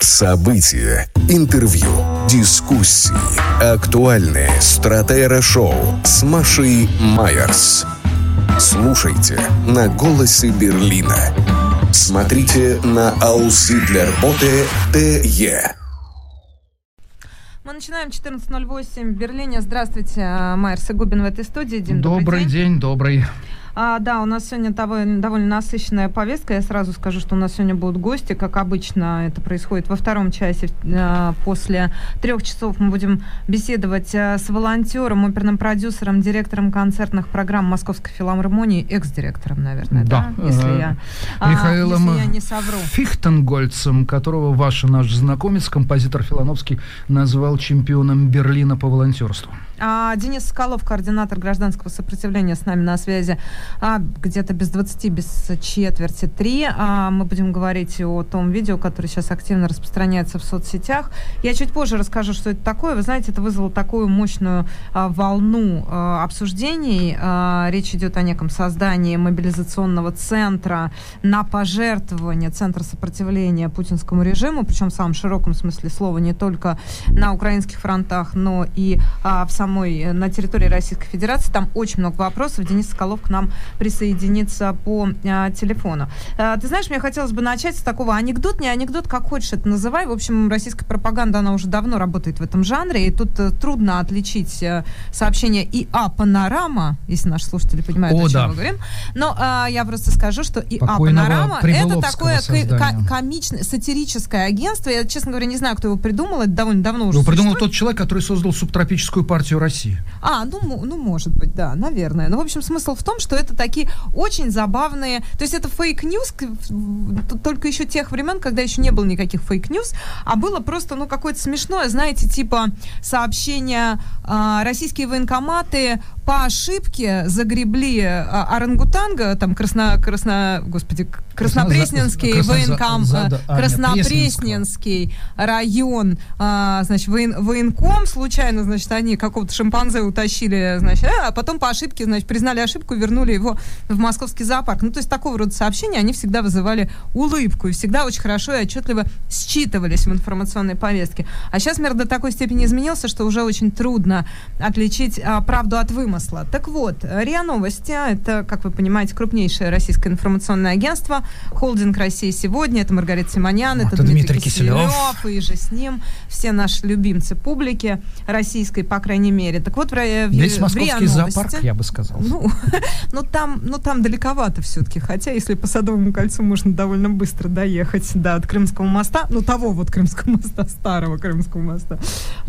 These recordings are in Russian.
События, интервью, дискуссии, актуальные стратера-шоу с Машей Майерс. Слушайте на «Голосе Берлина». Смотрите на Ауслитлерботе ТЕ. Мы начинаем 14.08 в Берлине. Здравствуйте, Майерс и Губин в этой студии. Дим, добрый, день. день, добрый. А, да, у нас сегодня довольно, довольно насыщенная повестка. Я сразу скажу, что у нас сегодня будут гости. Как обычно, это происходит во втором часе. Э, после трех часов мы будем беседовать э, с волонтером, оперным продюсером, директором концертных программ Московской филармонии, экс-директором, наверное, да? да? Если э, я, Михаилом а, если я не совру. Фихтенгольцем, которого ваш наш знакомец, композитор Филановский, назвал чемпионом Берлина по волонтерству. А, Денис Соколов, координатор гражданского сопротивления, с нами на связи а, где-то без 20, без четверти 3. А, мы будем говорить о том видео, которое сейчас активно распространяется в соцсетях. Я чуть позже расскажу, что это такое. Вы знаете, это вызвало такую мощную а, волну а, обсуждений. А, речь идет о неком создании мобилизационного центра на пожертвование Центра сопротивления путинскому режиму, причем в самом широком смысле слова, не только на украинских фронтах, но и а, в самом самой, э, на территории Российской Федерации. Там очень много вопросов. Денис Соколов к нам присоединится по а, телефону. А, ты знаешь, мне хотелось бы начать с такого анекдот, не анекдот, как хочешь это называй. В общем, российская пропаганда, она уже давно работает в этом жанре, и тут а, трудно отличить а, сообщение ИА «Панорама», если наши слушатели понимают, о, о чем да. мы говорим. Но а, я просто скажу, что ИА «Панорама» — это такое комичное, сатирическое агентство. Я, честно говоря, не знаю, кто его придумал. Это довольно давно уже Его придумал тот человек, который создал субтропическую партию партию России. А, ну, ну, может быть, да, наверное. Ну, в общем, смысл в том, что это такие очень забавные... То есть это fake news, только еще тех времен, когда еще не было никаких fake news, а было просто, ну, какое-то смешное, знаете, типа сообщение а, российские военкоматы по ошибке загребли а, орангутанга, там, красно... красно господи, Краснопресненский Красно, военком, за, за, а, Краснопресненский район, а, значит, воен, военком, случайно, значит, они какого-то шимпанзе утащили, значит, а потом по ошибке, значит, признали ошибку, вернули его в московский зоопарк. Ну, то есть такого рода сообщения, они всегда вызывали улыбку и всегда очень хорошо и отчетливо считывались в информационной повестке. А сейчас мир до такой степени изменился, что уже очень трудно отличить а, правду от вымысла. Так вот, РИА Новости, это, как вы понимаете, крупнейшее российское информационное агентство, холдинг России сегодня, это Маргарита Симонян, это, это Дмитрий, Дмитрий Киселев, Киселев, и же с ним все наши любимцы публики российской, по крайней мере. Так вот, в, в, Весь московский зоопарк, я бы сказал. Ну, ну, там, ну, там далековато все-таки, хотя если по Садовому кольцу можно довольно быстро доехать, да, от Крымского моста, ну, того вот Крымского моста, старого Крымского моста,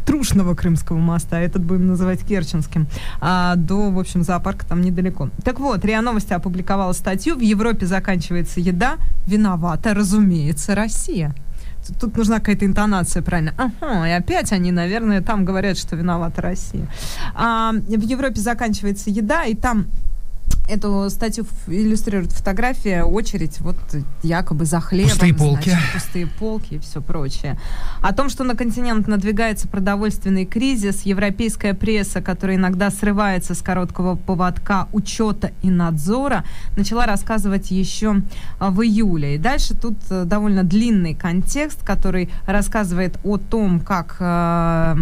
Трушного Крымского моста, этот будем называть Керченским, а до, в общем, зоопарка там недалеко. Так вот, РИА Новости опубликовала статью, в Европе заканчивается еда, виновата, разумеется, Россия. Тут нужна какая-то интонация, правильно? Ага, и опять они, наверное, там говорят, что виновата Россия. А, в Европе заканчивается еда, и там Эту статью иллюстрирует фотография, очередь, вот якобы за хлебом. Пустые полки. Значит, пустые полки и все прочее. О том, что на континент надвигается продовольственный кризис, европейская пресса, которая иногда срывается с короткого поводка учета и надзора, начала рассказывать еще а, в июле. И дальше тут э, довольно длинный контекст, который рассказывает о том, как, а,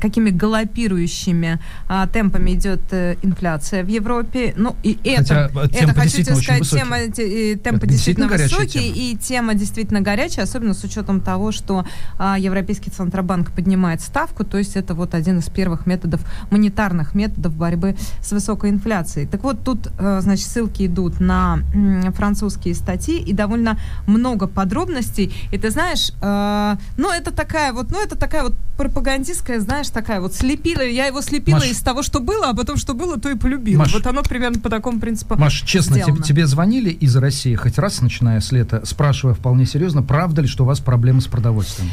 какими галопирующими а, темпами идет э, инфляция в Европе. Ну, и это, Хотя это хочу тебе сказать, тема, темпы это действительно, высокие, и тема действительно горячая, особенно с учетом того, что а, Европейский Центробанк поднимает ставку, то есть это вот один из первых методов, монетарных методов борьбы с высокой инфляцией. Так вот, тут, а, значит, ссылки идут на м, французские статьи, и довольно много подробностей. И ты знаешь, а, ну, это такая вот, ну, это такая вот пропагандистская, знаешь, такая вот слепила, я его слепила Маш... из того, что было, а потом, что было, то и полюбила. Маш... Вот оно примерно по такому такому принципу Маш, честно, тебе, тебе звонили из России хоть раз, начиная с лета, спрашивая вполне серьезно, правда ли, что у вас проблемы с продовольствием?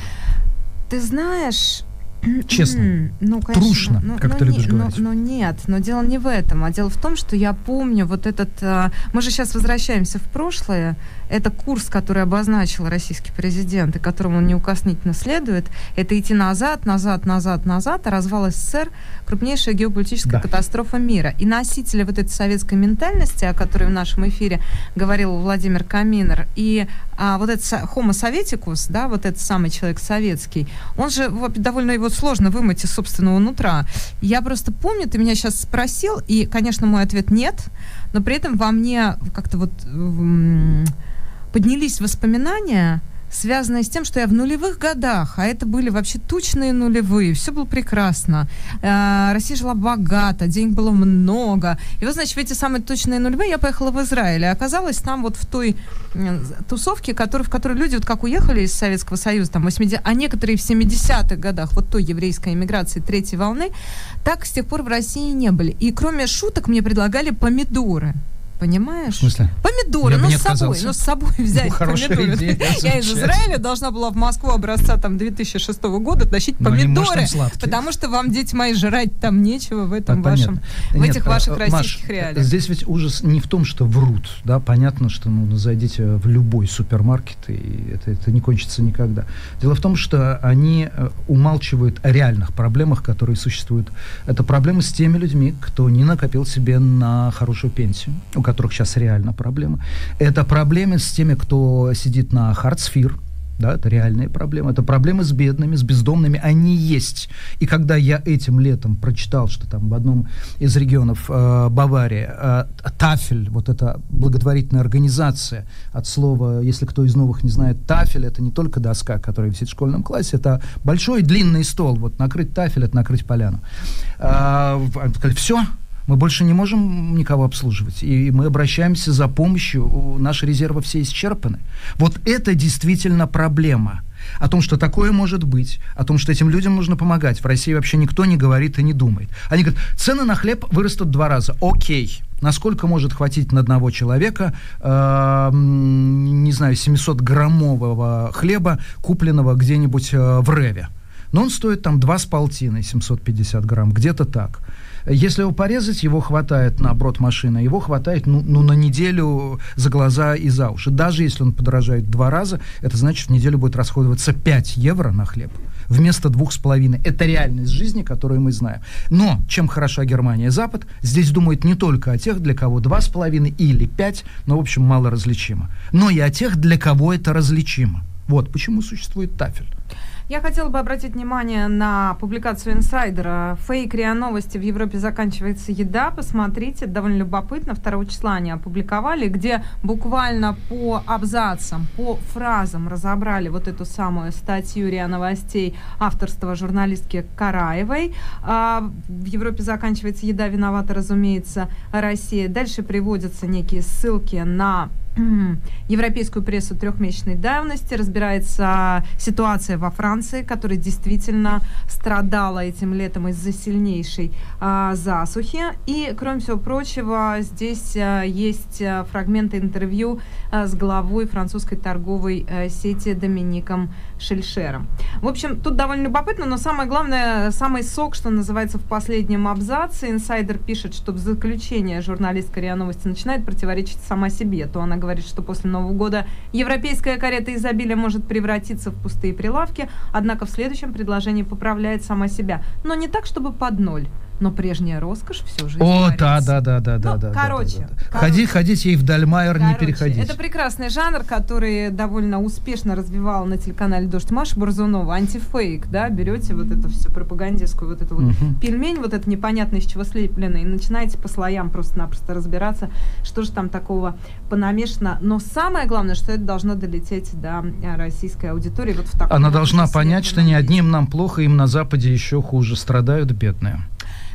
Ты знаешь, Честно. Ну, конечно. Трушно, ну, как ну, ты любишь не, говорить. Ну, ну нет, но дело не в этом, а дело в том, что я помню вот этот... А, мы же сейчас возвращаемся в прошлое. Это курс, который обозначил российский президент, и которому он неукоснительно следует. Это идти назад, назад, назад, назад, а развал СССР — крупнейшая геополитическая да. катастрофа мира. И носители вот этой советской ментальности, о которой в нашем эфире говорил Владимир Каминер, и а, вот этот homo советикус, да, вот этот самый человек советский, он же довольно его сложно вымыть из собственного нутра. Я просто помню, ты меня сейчас спросил, и, конечно, мой ответ нет, но при этом во мне как-то вот поднялись воспоминания, связанное с тем, что я в нулевых годах, а это были вообще тучные нулевые, все было прекрасно. Э, Россия жила богато, денег было много. И вот, значит, в эти самые точные нулевые я поехала в Израиль, и оказалась там вот в той э, тусовке, который, в которой люди вот как уехали из Советского Союза, там, 80, а некоторые в 70-х годах, вот той еврейской эмиграции третьей волны, так с тех пор в России не были. И кроме шуток мне предлагали помидоры. Понимаешь? В смысле? Помидоры, ну с собой, ну с собой взять ну, помидоры. Идея, я из Израиля должна была в Москву образца там 2006 года тащить Но помидоры, потому что вам, дети мои, жрать там нечего в этом а, вашем, в Нет, этих ваших а, российских Маш, реалиях. Здесь ведь ужас не в том, что врут, да, понятно, что ну зайдите в любой супермаркет и это, это не кончится никогда. Дело в том, что они э, умалчивают о реальных проблемах, которые существуют. Это проблемы с теми людьми, кто не накопил себе на хорошую пенсию, которых сейчас реально проблема. Это проблемы с теми, кто сидит на хардсфир, да, это реальные проблемы. Это проблемы с бедными, с бездомными. Они есть. И когда я этим летом прочитал, что там в одном из регионов э, Баварии э, Тафель, вот эта благотворительная организация, от слова, если кто из новых не знает, Тафель, это не только доска, которая висит в школьном классе, это большой длинный стол. Вот накрыть Тафель, это накрыть поляну. Э, все, мы больше не можем никого обслуживать. И мы обращаемся за помощью. Наши резервы все исчерпаны. Вот это действительно проблема. О том, что такое может быть, о том, что этим людям нужно помогать. В России вообще никто не говорит и не думает. Они говорят, цены на хлеб вырастут два раза. Окей. Насколько может хватить на одного человека, э, не знаю, 700-граммового хлеба, купленного где-нибудь э, в Реве? Но он стоит там 2,5 750 грамм, где-то так. Если его порезать, его хватает на брод машины, его хватает ну, ну, на неделю за глаза и за уши. Даже если он подорожает два раза, это значит, в неделю будет расходоваться 5 евро на хлеб вместо двух с половиной. Это реальность жизни, которую мы знаем. Но чем хороша Германия Запад, здесь думают не только о тех, для кого два с половиной или пять, но, в общем, мало различимо, но и о тех, для кого это различимо. Вот почему существует тафель. Я хотела бы обратить внимание на публикацию инсайдера. Фейк РИА Новости в Европе заканчивается еда. Посмотрите, довольно любопытно. 2 числа они опубликовали, где буквально по абзацам, по фразам разобрали вот эту самую статью РИА Новостей авторства журналистки Караевой. А, в Европе заканчивается еда, виновата, разумеется, Россия. Дальше приводятся некие ссылки на европейскую прессу трехмесячной давности, разбирается ситуация во Франции, которая действительно страдала этим летом из-за сильнейшей а, засухи. И, кроме всего прочего, здесь а, есть а, фрагменты интервью а, с главой французской торговой а, сети Домиником Шельшером. В общем, тут довольно любопытно, но самое главное, самый сок, что называется, в последнем абзаце. Инсайдер пишет, что в заключение журналистка РИА Новости начинает противоречить сама себе. То она говорит, что после Нового года европейская карета изобилия может превратиться в пустые прилавки, однако в следующем предложении поправляет сама себя. Но не так, чтобы под ноль но прежняя роскошь все же О, да, да, да, да, да, ну, да. Короче, да, да, да. Ходи, ходить ей в Дальмайер, не переходить. Это прекрасный жанр, который довольно успешно развивал на телеканале Дождь Маша Борзунова. Антифейк, да, берете вот эту всю пропагандистскую, вот эту вот угу. пельмень, вот это непонятно из чего слепленный, и начинаете по слоям просто-напросто разбираться, что же там такого понамешано. Но самое главное, что это должно долететь до российской аудитории. Вот в таком Она должна понять, что не одним нам плохо, им на Западе еще хуже страдают бедные.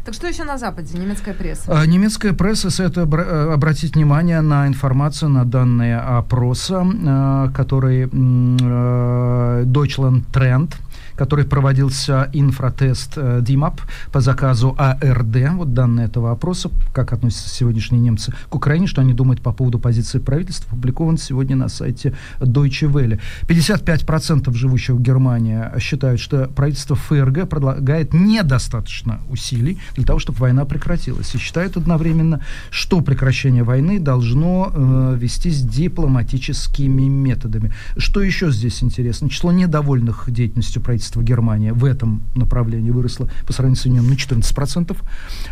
Так что еще на Западе? Немецкая пресса? А, немецкая пресса советует э, обратить внимание на информацию, на данные опроса, э, который э, Deutschland Trend – который проводился инфротест э, DIMAP по заказу АРД. Вот данные этого опроса, как относятся сегодняшние немцы к Украине, что они думают по поводу позиции правительства, опубликован сегодня на сайте Deutsche Welle. 55% живущих в Германии считают, что правительство ФРГ предлагает недостаточно усилий для того, чтобы война прекратилась. И считают одновременно, что прекращение войны должно э, вестись дипломатическими методами. Что еще здесь интересно? Число недовольных деятельностью правительства правительства Германии в этом направлении выросло по сравнению с Соединенными на 14%.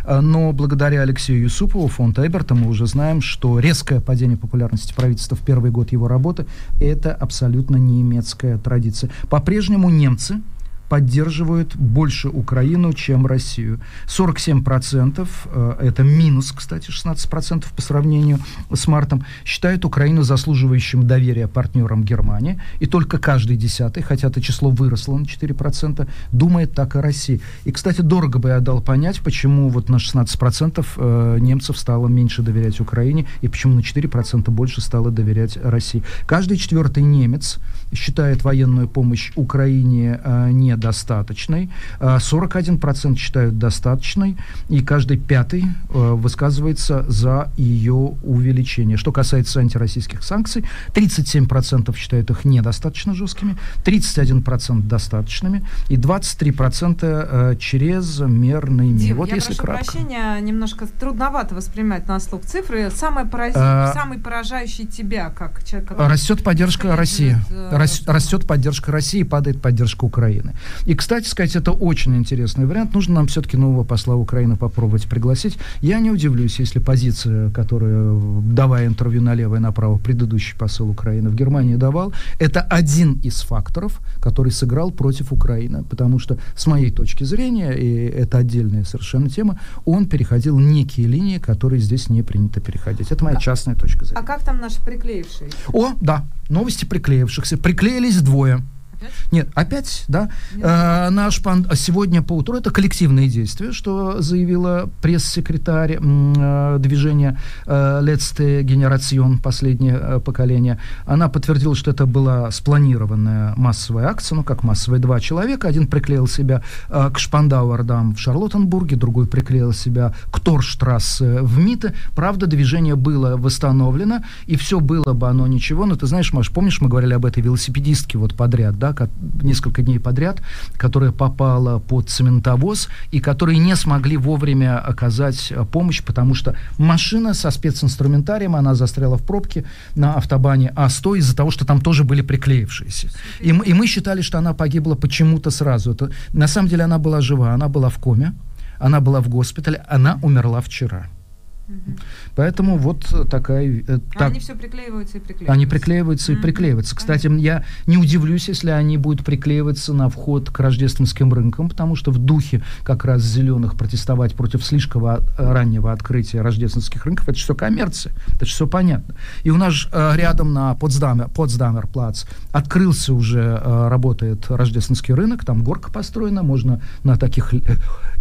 А, но благодаря Алексею Юсупову, фонд Эберта, мы уже знаем, что резкое падение популярности правительства в первый год его работы – это абсолютно немецкая традиция. По-прежнему немцы поддерживают больше Украину, чем Россию. 47%, э, это минус, кстати, 16% по сравнению с мартом, считают Украину заслуживающим доверия партнерам Германии. И только каждый десятый, хотя это число выросло на 4%, думает так о России. И, кстати, дорого бы я дал понять, почему вот на 16% э, немцев стало меньше доверять Украине, и почему на 4% больше стало доверять России. Каждый четвертый немец считает военную помощь Украине э, не недостаточной, 41% считают достаточной, и каждый пятый э, высказывается за ее увеличение. Что касается антироссийских санкций, 37% считают их недостаточно жесткими, 31% достаточными, и 23% э, чрезмерными. Дим, вот я если прошу кратко. прощения, немножко трудновато воспринимать на слух цифры. Самый, порази... а... самый поражающий тебя, как человек, который... Растет поддержка России. Рас... Растет поддержка России, падает поддержка Украины. И, кстати сказать, это очень интересный вариант. Нужно нам все-таки нового посла Украины попробовать пригласить. Я не удивлюсь, если позиция, которую, давая интервью налево и направо, предыдущий посол Украины в Германии давал, это один из факторов, который сыграл против Украины. Потому что, с моей точки зрения, и это отдельная совершенно тема, он переходил некие линии, которые здесь не принято переходить. Это моя а, частная точка зрения. А как там наши приклеившие? О, да, новости приклеившихся. Приклеились двое. Нет, опять, да. Э, наш пан сегодня по утру это коллективные действия, что заявила пресс-секретарь э, движения э, Letzte Generation, последнее э, поколение. Она подтвердила, что это была спланированная массовая акция, ну как массовая, два человека. Один приклеил себя э, к Шпандауэрдам в Шарлоттенбурге, другой приклеил себя к Торштрассе в Мите. Правда, движение было восстановлено, и все было бы оно ничего. Но ты знаешь, Маш, помнишь, мы говорили об этой велосипедистке вот подряд, да, несколько дней подряд, которая попала под цементовоз и которые не смогли вовремя оказать э, помощь, потому что машина со специнструментарием, она застряла в пробке на автобане А100 из-за того, что там тоже были приклеившиеся. И, и мы считали, что она погибла почему-то сразу. Это, на самом деле она была жива, она была в коме, она была в госпитале, она умерла вчера. Поэтому вот такая... Э, а так, они все приклеиваются и приклеиваются. Они приклеиваются угу. и приклеиваются. Кстати, я не удивлюсь, если они будут приклеиваться на вход к рождественским рынкам, потому что в духе как раз зеленых протестовать против слишком раннего открытия рождественских рынков, это все коммерция, это все понятно. И у нас э, рядом на Потсдамер, Потсдамер плац открылся уже, э, работает рождественский рынок, там горка построена, можно на таких э,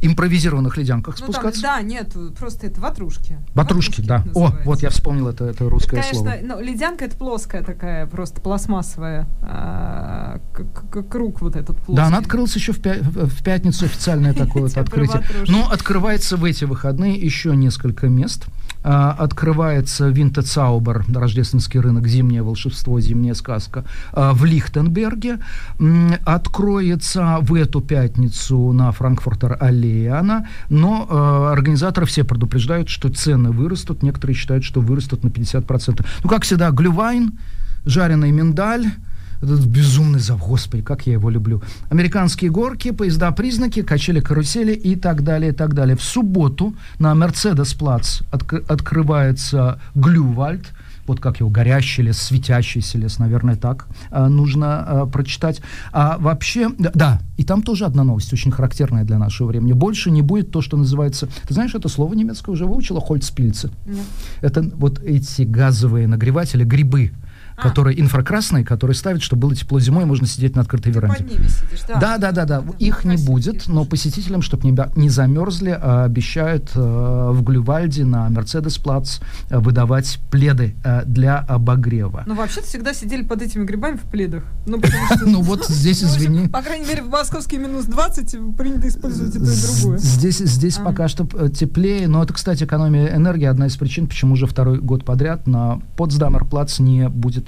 импровизированных ледянках ну, спускаться. Там, да, нет, просто это ватрушки. Ватрушки, да. О, вот я вспомнил это, это русское это, конечно, слово. Ну, ледянка это плоская такая, просто пластмассовая. А, круг вот этот плоский. Да, она открылась еще в, пя- в пятницу официальное такое вот открытие. Но открывается в эти выходные еще несколько мест. А, открывается Винтецаубер, рождественский рынок, зимнее волшебство, зимняя сказка, а, в Лихтенберге. Откроется в эту пятницу на Франкфуртер аллее она, но а, организаторы все предупреждают, что цены вырастут, некоторые считают, что вырастут на 50%. Ну, как всегда, глювайн, жареный миндаль, этот безумный зав, господи, как я его люблю. Американские горки, поезда-признаки, качели-карусели и так далее, и так далее. В субботу на Мерседес-плац отк- открывается Глювальд, вот как его, горящий лес, светящийся лес, наверное, так а, нужно а, прочитать. А вообще, да, да, и там тоже одна новость, очень характерная для нашего времени. Больше не будет то, что называется, ты знаешь, это слово немецкое уже выучила, хольцпильцы. Нет. Это вот эти газовые нагреватели, грибы, а. которые инфракрасные, которые ставят, чтобы было тепло зимой, можно сидеть на открытой Ты веранде. Под ними сидишь, да. Да, да, да, да. да. Их не будет, но посетителям, чтобы не, не замерзли, а, обещают а, в Глювальде на Мерседес-плац а, выдавать пледы а, для обогрева. Ну, вообще-то всегда сидели под этими грибами в пледах. Ну, ну вот здесь, извини. По крайней мере, в московский минус 20 принято использовать это и другое. Здесь, здесь пока что э, теплее, но это, кстати, экономия энергии одна из причин, почему уже второй год подряд на Потсдамер-плац не будет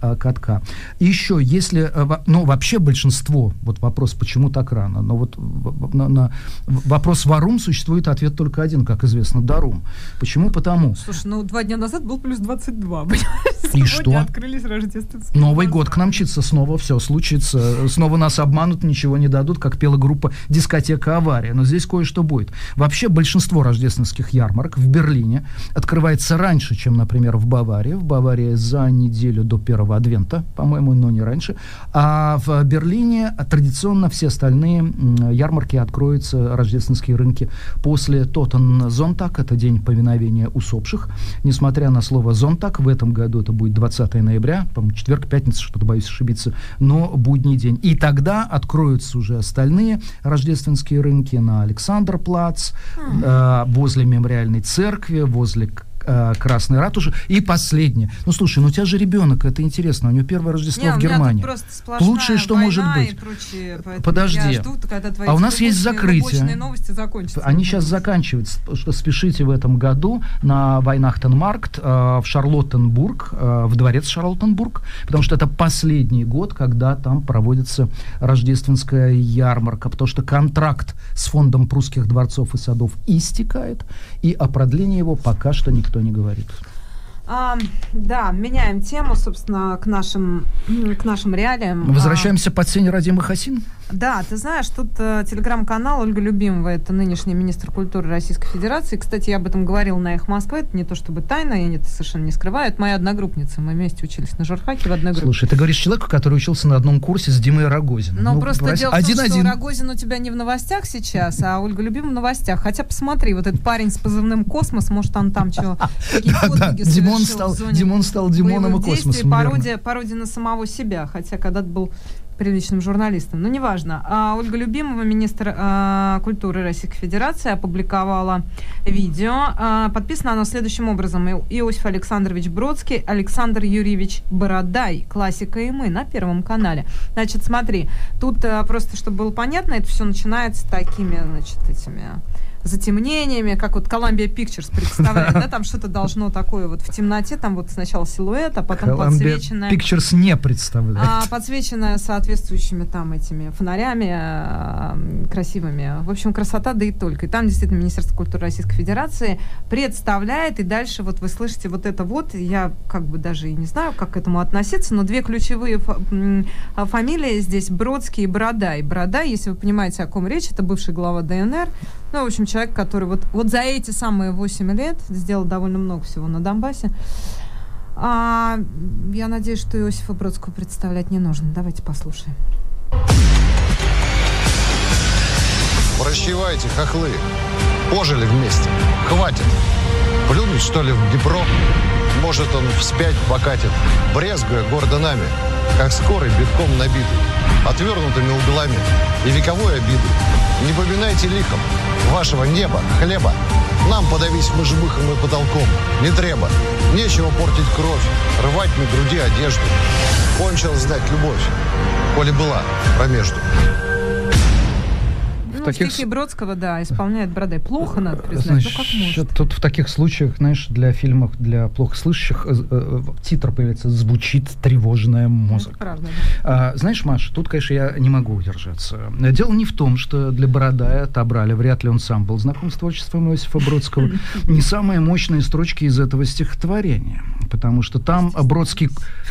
катка. И еще, если, э, ну, вообще большинство, вот вопрос, почему так рано, но вот на, на вопрос варум существует ответ только один, как известно, дарум. Почему? Потому. Слушай, ну, два дня назад был плюс 22, И что? открылись рождественские Новый год к нам мчится, снова все случится, снова нас обманут, ничего не дадут, как пела группа «Дискотека авария». Но здесь кое-что будет. Вообще большинство рождественских ярмарок в Берлине открывается раньше, чем, например, в Баварии. В Баварии за неделю до первого адвента, по-моему, но не раньше. А в Берлине традиционно все остальные ярмарки откроются, рождественские рынки, после Тотен Зонтак, это день повиновения усопших. Несмотря на слово Зонтак, в этом году это будет 20 ноября, по-моему, четверг, пятница, что-то боюсь ошибиться, но будний день. И тогда откроются уже остальные рождественские рынки на Александр-Плац, э, возле мемориальной церкви, возле э, Красной ратуши. И последнее. Ну, слушай, ну у тебя же ребенок, это интересно. У него первое Рождество Не, в Германии. Лучшее, что может быть. Прочее, Подожди. Жду, а у нас есть закрытие. новости закончатся. Они сейчас заканчиваются. Что спешите в этом году на Вайнахтенмаркт э, в Шарлоттенбург, э, в дворец Шарлоттенбург, потому что это последний год, когда там проводится рождественская ярмарка, потому что контракт с фондом прусских дворцов и садов истекает, и о продлении его пока что никто никто не говорит. А, да, меняем тему, собственно, к нашим, к нашим реалиям. Возвращаемся а, под сень родимых Хасин. Да, ты знаешь, тут э, телеграм-канал Ольга Любимова, это нынешний министр культуры Российской Федерации. Кстати, я об этом говорила на их Москвы, это не то чтобы тайна, я это совершенно не скрываю. Это моя одногруппница, мы вместе учились на журфаке в одной группе. Слушай, ты говоришь человеку, который учился на одном курсе с Димой Рогозиным. Но ну, просто брось, дело один, в том, один. что Рогозин у тебя не в новостях сейчас, а Ольга Любимова в новостях. Хотя посмотри, вот этот парень с позывным «Космос», может, он там чего, какие подвиги Димон стал, Димон стал Димоном и Космосом. Пародия на самого себя, хотя когда-то был приличным журналистом, но неважно. А Ольга Любимова, министр а, культуры Российской Федерации, опубликовала видео. А, подписано оно следующим образом. Иосиф Александрович Бродский, Александр Юрьевич Бородай, классика и мы на Первом канале. Значит, смотри, тут а, просто, чтобы было понятно, это все начинается такими, значит, этими затемнениями, как вот Columbia Pictures представляет, да, там что-то должно такое вот в темноте, там вот сначала силуэт, а потом Columbia подсвеченное... Pictures не представляет. А, подсвеченное соответствующими там этими фонарями э, красивыми. В общем, красота, да и только. И там действительно Министерство культуры Российской Федерации представляет, и дальше вот вы слышите вот это вот, я как бы даже и не знаю, как к этому относиться, но две ключевые фамилии здесь Бродский и Бородай. Бородай, если вы понимаете, о ком речь, это бывший глава ДНР, ну, в общем, человек, который вот, вот за эти самые 8 лет сделал довольно много всего на Донбассе. А, я надеюсь, что Иосифа Бродского представлять не нужно. Давайте послушаем. Прощевайте, хохлы. Пожили вместе. Хватит. Плюнуть, что ли, в Днепро? Может, он вспять покатит, брезгуя гордо нами, как скорый битком набитый, отвернутыми углами и вековой обидой. Не поминайте лихом вашего неба, хлеба. Нам подавись мышбыхом и потолком. Не треба. Нечего портить кровь, рвать на груди одежду. Кончил знать любовь, коли была промежду таких... стихи Бродского, да, исполняет Бородай. Плохо, надо признать, Значит, ну как может. Тут в таких случаях, знаешь, для фильмов для плохо слышащих э, э, титр появится «Звучит тревожная музыка». Это правда, да. а, знаешь, Маша, тут, конечно, я не могу удержаться. Дело не в том, что для Бородая отобрали, вряд ли он сам был знаком с творчеством Иосифа Бродского, не самые мощные строчки из этого стихотворения, потому что там Бродский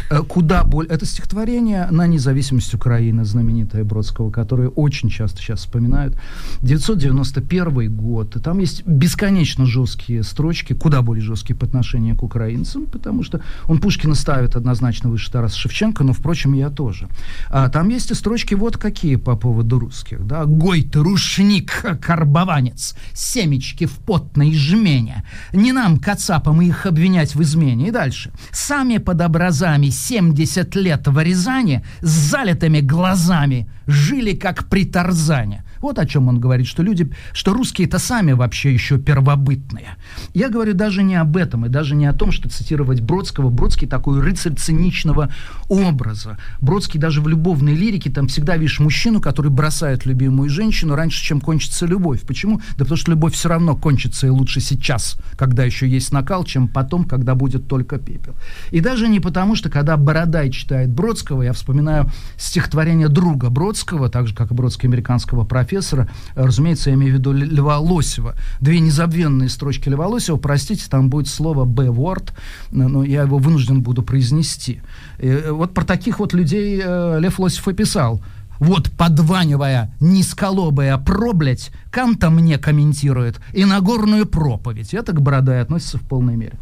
э, куда более... Это стихотворение на независимость Украины, знаменитое Бродского, которое очень часто сейчас вспоминают. 991 год. И там есть бесконечно жесткие строчки, куда более жесткие по отношению к украинцам, потому что он Пушкина ставит однозначно выше Тараса Шевченко, но, впрочем, я тоже. А там есть и строчки вот какие по поводу русских. Да? «Гой ты, рушник, карбованец, семечки в потной жмене. Не нам, кацапам, их обвинять в измене». И дальше. «Сами под образами 70 лет в Рязани с залитыми глазами жили, как при Тарзане». Вот о чем он говорит, что люди, что русские-то сами вообще еще первобытные. Я говорю даже не об этом, и даже не о том, что цитировать Бродского. Бродский такой рыцарь циничного образа. Бродский даже в любовной лирике, там всегда видишь мужчину, который бросает любимую женщину раньше, чем кончится любовь. Почему? Да потому что любовь все равно кончится и лучше сейчас, когда еще есть накал, чем потом, когда будет только пепел. И даже не потому, что когда Бородай читает Бродского, я вспоминаю стихотворение друга Бродского, так же, как и Бродский американского профессора, профессора, разумеется, я имею в виду Льва Лосева. Две незабвенные строчки Льва Лосева, простите, там будет слово «б-ворд», но я его вынужден буду произнести. И э, вот про таких вот людей э, Лев Лосев и писал – вот, подванивая низколобая проблять, Канта мне комментирует и Нагорную проповедь. Это к Бородай относится в полной мере.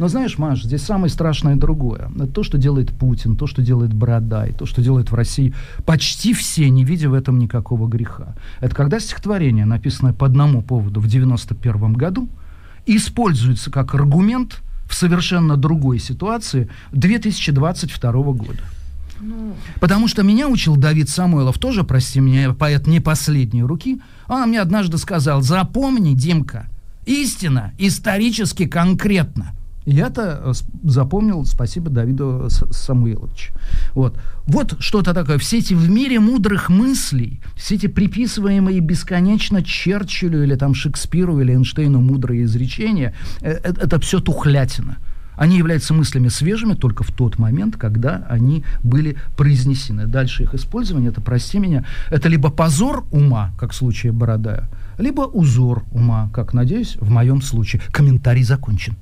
Но знаешь, Маш, здесь самое страшное другое. То, что делает Путин, то, что делает Бородай, то, что делает в России почти все, не видя в этом никакого греха. Это когда стихотворение, написанное по одному поводу в 91 году, используется как аргумент в совершенно другой ситуации 2022 года. Ну... Потому что меня учил Давид Самойлов, тоже, прости меня, поэт не последней руки. Он мне однажды сказал, запомни, Димка, истина исторически конкретна. Я-то э, запомнил, спасибо Давиду Самуиловичу. Вот. вот что-то такое. Все эти в мире мудрых мыслей, все эти приписываемые бесконечно Черчиллю или там Шекспиру или Эйнштейну мудрые изречения, это, э, это все тухлятина. Они являются мыслями свежими только в тот момент, когда они были произнесены. Дальше их использование, это, прости меня, это либо позор ума, как в случае Бородая, либо узор ума, как, надеюсь, в моем случае. Комментарий закончен.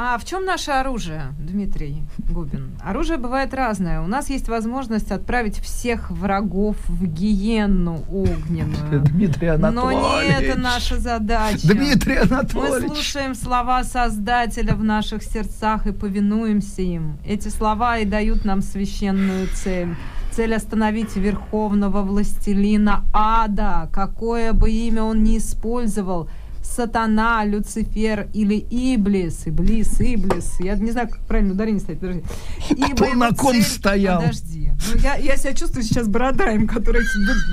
А в чем наше оружие, Дмитрий Губин? Оружие бывает разное. У нас есть возможность отправить всех врагов в гиенну огненную. Дмитрий Анатольевич. Но не это наша задача. Дмитрий Анатольевич. Мы слушаем слова Создателя в наших сердцах и повинуемся им. Эти слова и дают нам священную цель цель остановить верховного властелина ада, какое бы имя он ни использовал, сатана, Люцифер или Иблис, Иблис, Иблис. Я не знаю, как правильно ударение ставить. Подожди. Кто на ком цель... стоял? Подожди. Ну, я, я себя чувствую сейчас Бородаем, который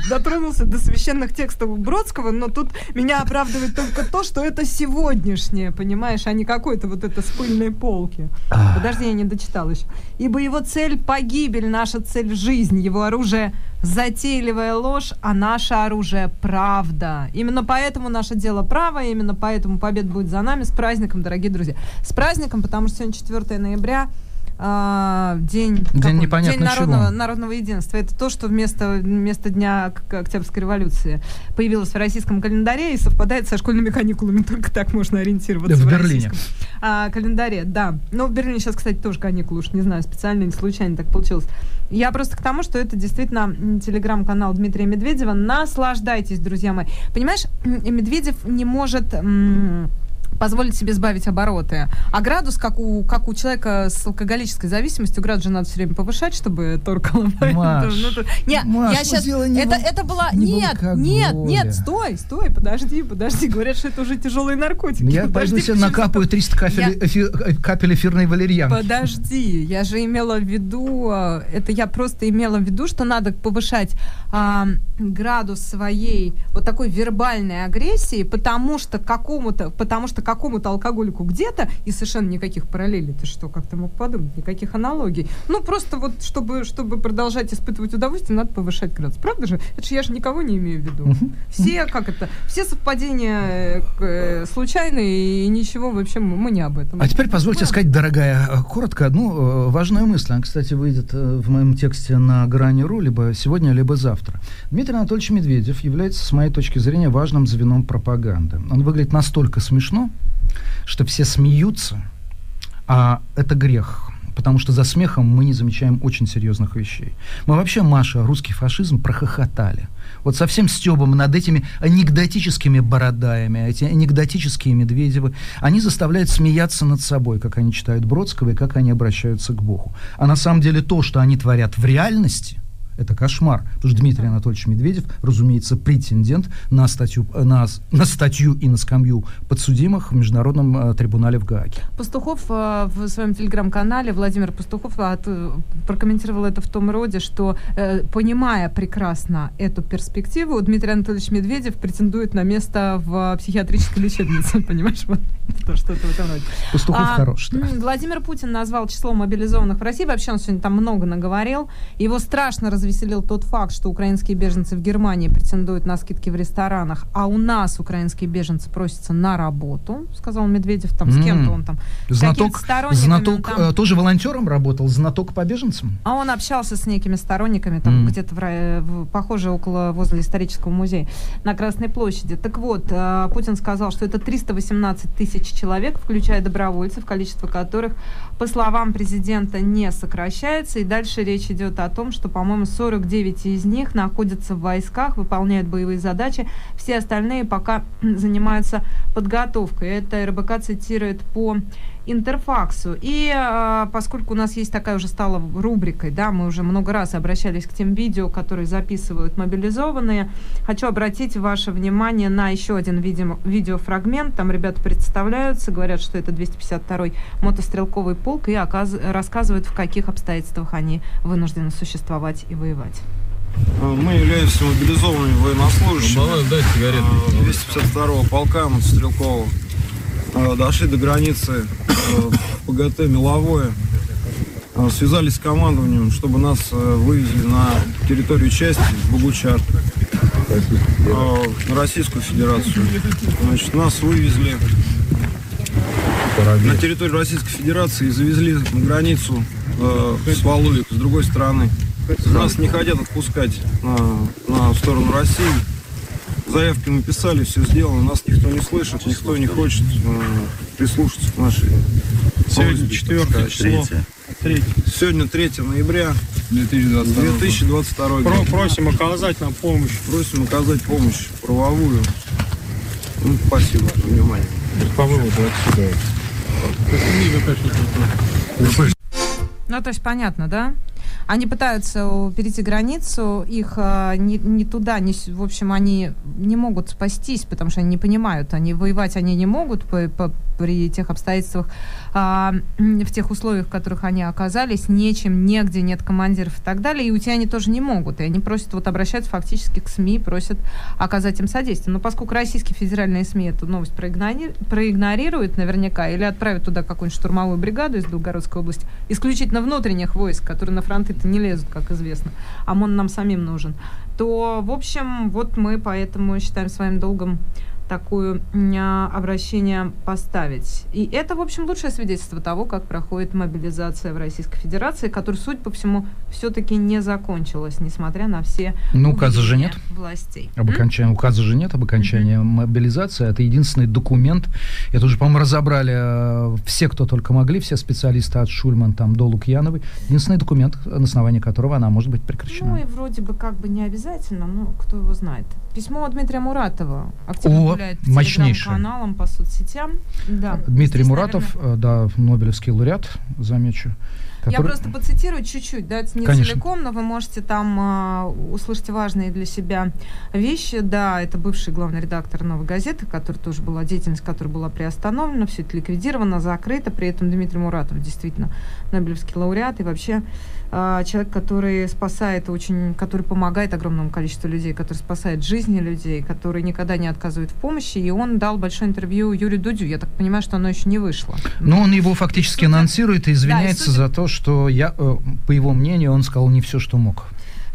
дотронулся до священных текстов Бродского, но тут меня оправдывает только то, что это сегодняшнее, понимаешь, а не какой-то вот это с пыльной полки. Подожди, я не дочитал еще. Ибо его цель — погибель, наша цель — жизнь, его оружие — затейливая ложь, а наше оружие – правда. Именно поэтому наше дело право, именно поэтому победа будет за нами. С праздником, дорогие друзья. С праздником, потому что сегодня 4 ноября – а, день, день, непонятно день народного, народного единства. Это то, что вместо, вместо Дня Октябрьской революции появилось в российском календаре и совпадает со школьными каникулами. Только так можно ориентироваться в, в Берлине. А, календаре, да. Но в Берлине сейчас, кстати, тоже каникулы, уж не знаю, специально или случайно так получилось. Я просто к тому, что это действительно телеграм-канал Дмитрия Медведева. Наслаждайтесь, друзья мои. Понимаешь, Медведев не может позволить себе сбавить обороты. А градус, как у, как у человека с алкоголической зависимостью, градус же надо все время повышать, чтобы торкало. Маш, ну, нет, Маш, я сейчас... Не это, это была... Не нет, нет, нет, стой, стой, подожди, подожди. Говорят, что это уже тяжелые наркотики. Я подожди, пойду себе накапаю 300 капель, я... эфи, капель эфирной валерьянки. Подожди, я же имела в виду... Э, это я просто имела в виду, что надо повышать а, градус своей вот такой вербальной агрессии, потому что какому-то... Потому что какому-то алкоголику где-то, и совершенно никаких параллелей, ты что, как ты мог подумать, никаких аналогий. Ну, просто вот, чтобы, чтобы продолжать испытывать удовольствие, надо повышать градус. Правда же? Это же я же никого не имею в виду. Все, как это, все совпадения э, случайные, и ничего вообще мы не об этом. А теперь позвольте сказать, дорогая, э, коротко одну э, важную мысль. Она, кстати, выйдет в моем тексте на грани.ру либо сегодня, либо завтра. Дмитрий Анатольевич Медведев является, с моей точки зрения, важным звеном пропаганды. Он выглядит настолько смешно, что все смеются, а это грех. потому что за смехом мы не замечаем очень серьезных вещей. Мы вообще, Маша, русский фашизм прохохотали. Вот совсем стебом над этими анекдотическими бородаями, эти анекдотические Медведевы, они заставляют смеяться над собой, как они читают Бродского и как они обращаются к Богу. А на самом деле то, что они творят в реальности – это кошмар. Потому что Дмитрий Анатольевич Медведев, разумеется, претендент на статью, на, на статью и на скамью подсудимых в Международном э, трибунале в Гааге. Пастухов э, в своем телеграм-канале, Владимир Пастухов, от, э, прокомментировал это в том роде, что, э, понимая прекрасно эту перспективу, Дмитрий Анатольевич Медведев претендует на место в психиатрической лечебнице, понимаешь? Вот то, что это в этом роде. Пастухов а, хорош, да. Владимир Путин назвал число мобилизованных в России, вообще он сегодня там много наговорил, его страшно раз развеселил тот факт, что украинские беженцы в Германии претендуют на скидки в ресторанах, а у нас украинские беженцы просятся на работу, сказал Медведев, там с кем-то он там. Знаток, знаток там, э, тоже волонтером работал, знаток по беженцам? А он общался с некими сторонниками, там mm. где-то, в, в, похоже, около, возле исторического музея на Красной площади. Так вот, э, Путин сказал, что это 318 тысяч человек, включая добровольцев, количество которых, по словам президента, не сокращается. И дальше речь идет о том, что, по-моему, 49 из них находятся в войсках, выполняют боевые задачи. Все остальные пока занимаются подготовкой. Это РБК цитирует по интерфаксу. И э, поскольку у нас есть такая уже стала рубрикой, да, мы уже много раз обращались к тем видео, которые записывают мобилизованные, хочу обратить ваше внимание на еще один видео, видеофрагмент. Там ребята представляются, говорят, что это 252-й мотострелковый полк и оказ, рассказывают, в каких обстоятельствах они вынуждены существовать и воевать. Э, мы являемся мобилизованными военнослужащими. Ну, 252-го э, полка мотострелкового. Э, дошли до границы ПГТ Меловое. Связались с командованием, чтобы нас вывезли на территорию части Богучар, на Российскую Федерацию. Значит, нас вывезли на территорию Российской Федерации и завезли на границу э, с Валуик, с другой стороны. Нас не хотят отпускать на, на сторону России. Заявки мы писали, все сделано, нас никто не слышит, никто не хочет э, прислушаться к нашей Сегодня 4 число. 3. Сегодня 3 ноября 2022, 2022 год. Про, просим оказать нам помощь. Просим оказать помощь правовую. Ну, спасибо за внимание. По выводу отсюда. Ну, то есть понятно, да? Они пытаются перейти границу, их а, не, не туда, не, в общем, они не могут спастись, потому что они не понимают, они воевать они не могут по, по, при тех обстоятельствах, а, в тех условиях, в которых они оказались, нечем, негде, нет командиров и так далее, и уйти они тоже не могут, и они просят, вот обращаются фактически к СМИ, просят оказать им содействие. Но поскольку российские федеральные СМИ эту новость проигнори... проигнорируют наверняка, или отправят туда какую-нибудь штурмовую бригаду из Белгородской области, исключительно внутренних войск, которые на фронты-то не лезут, как известно, ОМОН нам самим нужен, то, в общем, вот мы поэтому считаем своим долгом такое обращение поставить. И это, в общем, лучшее свидетельство того, как проходит мобилизация в Российской Федерации, которая, судя по всему, все-таки не закончилась, несмотря на все ну, указа же нет. властей. Об окончании, указа же нет об окончании mm-hmm. мобилизации. Это единственный документ. Это уже, по-моему, разобрали э, все, кто только могли, все специалисты от Шульман там, до Лукьяновой. Единственный документ, на основании которого она может быть прекращена. Ну и вроде бы как бы не обязательно, но кто его знает. Письмо Дмитрия Муратова активно О, гуляет по соцсетям. Да. Дмитрий Здесь, Муратов, наверное... да, Нобелевский лауреат, замечу. Который... Я просто поцитирую чуть-чуть, да, это не Конечно. целиком, но вы можете там а, услышать важные для себя вещи. Да, это бывший главный редактор «Новой газеты», который тоже была деятельность, которая была приостановлена, все это ликвидировано, закрыто. При этом Дмитрий Муратов действительно Нобелевский лауреат и вообще а, человек, который спасает очень, который помогает огромному количеству людей, который спасает жизни людей, который никогда не отказывает в помощи. И он дал большое интервью Юрию Дудю. Я так понимаю, что оно еще не вышло. Но он его фактически анонсирует и извиняется да, и судя... за то, что я, э, по его мнению, он сказал не все, что мог.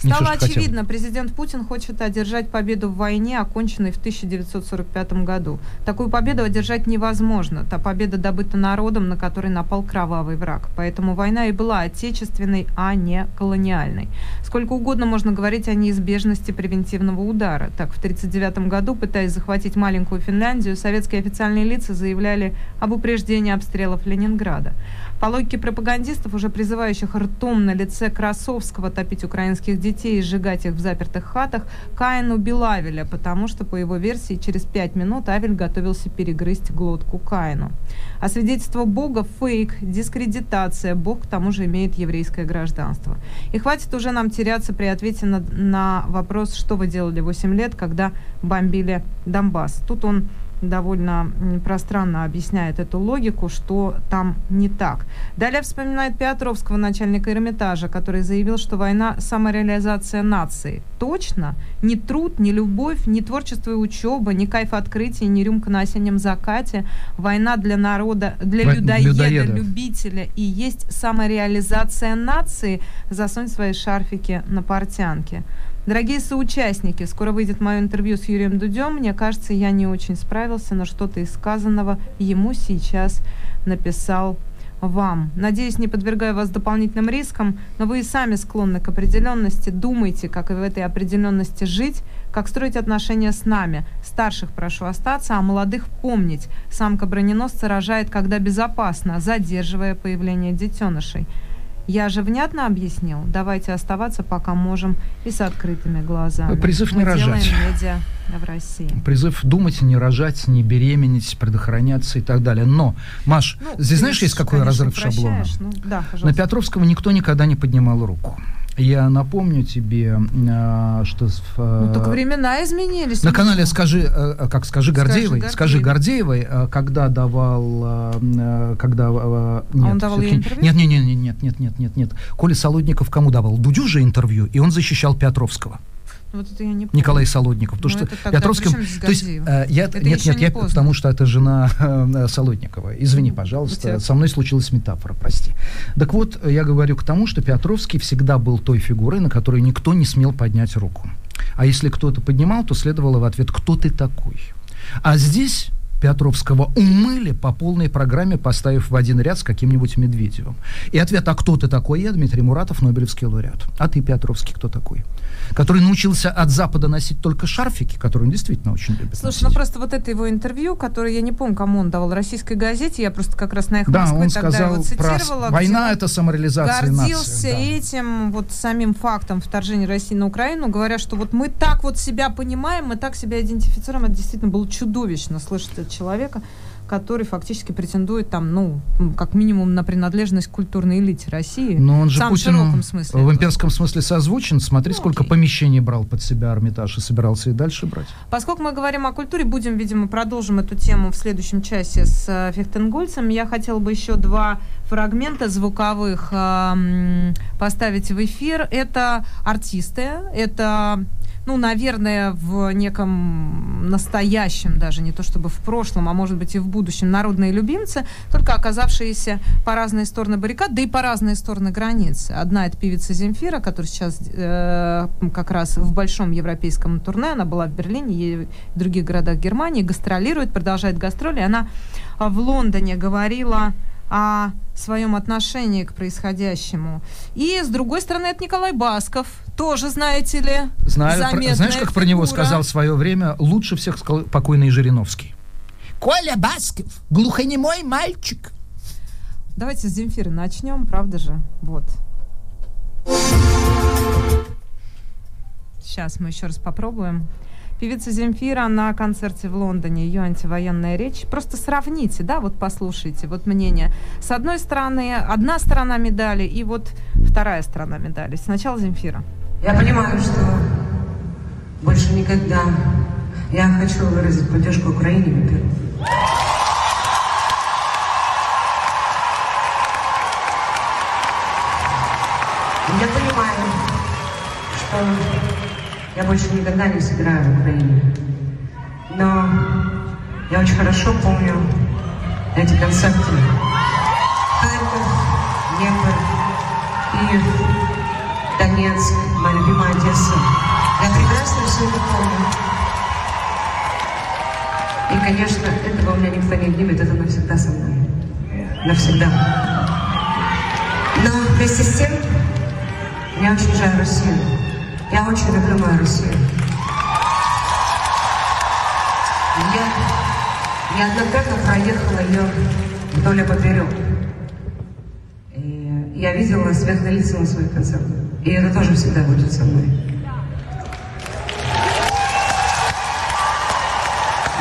Стало очевидно, хотел. президент Путин хочет одержать победу в войне, оконченной в 1945 году. Такую победу одержать невозможно. Та победа добыта народом, на который напал кровавый враг. Поэтому война и была отечественной, а не колониальной. Сколько угодно можно говорить о неизбежности превентивного удара. Так, в 1939 году, пытаясь захватить маленькую Финляндию, советские официальные лица заявляли об упреждении обстрелов Ленинграда. По логике пропагандистов, уже призывающих ртом на лице Красовского топить украинских детей и сжигать их в запертых хатах, Каин убил Авеля, потому что, по его версии, через пять минут Авель готовился перегрызть глотку Каину. А свидетельство Бога – фейк, дискредитация. Бог, к тому же, имеет еврейское гражданство. И хватит уже нам теряться при ответе на, на вопрос, что вы делали 8 лет, когда бомбили Донбасс. Тут он довольно пространно объясняет эту логику, что там не так. Далее вспоминает Петровского, начальника Эрмитажа, который заявил, что война – самореализация нации. Точно? Ни труд, ни любовь, ни творчество и учеба, ни кайф открытия, ни рюмка на осеннем закате. Война для народа, для Во- людоеда, людоеда, любителя и есть самореализация нации. Засунь свои шарфики на портянке. Дорогие соучастники, скоро выйдет мое интервью с Юрием Дудем. Мне кажется, я не очень справился, но что-то из сказанного ему сейчас написал вам. Надеюсь, не подвергаю вас дополнительным рискам, но вы и сами склонны к определенности. Думайте, как в этой определенности жить, как строить отношения с нами. Старших прошу остаться, а молодых помнить. Самка броненосца рожает, когда безопасно, задерживая появление детенышей. Я же внятно объяснил. Давайте оставаться, пока можем, и с открытыми глазами. Призыв не Мы рожать. медиа в России. Призыв думать, не рожать, не беременеть, предохраняться и так далее. Но, Маш, ну, здесь знаешь, есть какой разрыв шаблона? Ну, да, На Петровского никто никогда не поднимал руку. Я напомню тебе, а, что... Ну, только времена изменились. На канале «Скажи, э, э, как скажи Гордеевой», «Скажи Гордеевой», э, когда давал... Когда, нет, а он давал ей интервью? Нет, нет, нет, нет, нет, нет, нет, нет. Коля Солодников кому давал? Дудю же интервью, и он защищал Петровского. Вот это я не помню. Николай Солодников. Потому ну, что Петровским... То есть, э, я, это нет, нет, не я, потому что это жена э, Солодникова. Извини, пожалуйста, со мной случилась метафора, прости. Так вот, я говорю к тому, что Петровский всегда был той фигурой, на которой никто не смел поднять руку. А если кто-то поднимал, то следовало в ответ «Кто ты такой?». А здесь Петровского умыли по полной программе, поставив в один ряд с каким-нибудь Медведевым. И ответ «А кто ты такой?» Я, Дмитрий Муратов, Нобелевский лауреат. А ты, Петровский, кто такой? Который научился от Запада носить только шарфики, которые он действительно очень любит Слушай, носить. ну просто вот это его интервью, которое я не помню, кому он давал, российской газете, я просто как раз на их да, Москвы он сказал его цитировала. Про... Война — это самореализация гордился нации. да. этим вот самим фактом вторжения России на Украину, говоря, что вот мы так вот себя понимаем, мы так себя идентифицируем. Это действительно было чудовищно слышать от человека, который фактически претендует там, ну, как минимум на принадлежность к культурной элите России. Но он же в Путину смысле. В имперском смысле созвучен. Смотри, ну, сколько окей. помещений брал под себя Армитаж и собирался и дальше брать. Поскольку мы говорим о культуре, будем, видимо, продолжим эту тему в следующем часе с э, Фехтенгольцем. Я хотела бы еще два фрагмента звуковых э, поставить в эфир. Это артисты, это ну, наверное, в неком настоящем, даже не то чтобы в прошлом, а может быть и в будущем, народные любимцы, только оказавшиеся по разные стороны баррикад, да и по разные стороны границ. Одна это певица Земфира, которая сейчас э, как раз в большом европейском турне, она была в Берлине и в других городах Германии, гастролирует, продолжает гастроли. Она в Лондоне говорила о своем отношении к происходящему. И, с другой стороны, это Николай Басков, тоже, знаете ли, Знаю, про, Знаешь, как фигура. про него сказал в свое время лучше всех покойный Жириновский? Коля Басков, глухонемой мальчик. Давайте с Земфиры начнем, правда же? Вот. Сейчас мы еще раз попробуем. Певица Земфира на концерте в Лондоне, ее антивоенная речь. Просто сравните, да, вот послушайте, вот мнение. С одной стороны, одна сторона медали, и вот вторая сторона медали. Сначала Земфира. Я понимаю, что больше никогда я хочу выразить поддержку Украине, во-первых. Я понимаю, что я больше никогда не сыграю в Украине. Но я очень хорошо помню эти концерты. Харьков, Днепр, Киев, Донецк, моя любимая Одесса. Я прекрасно все это помню. И, конечно, этого у меня никто не отнимет, это навсегда со мной. Навсегда. Но вместе с тем, я очень жаль Россию. Я очень люблю мою Россию. Я неоднократно проехала ее вдоль и поперек. я видела на лица на своих концертах. И это тоже всегда будет со мной.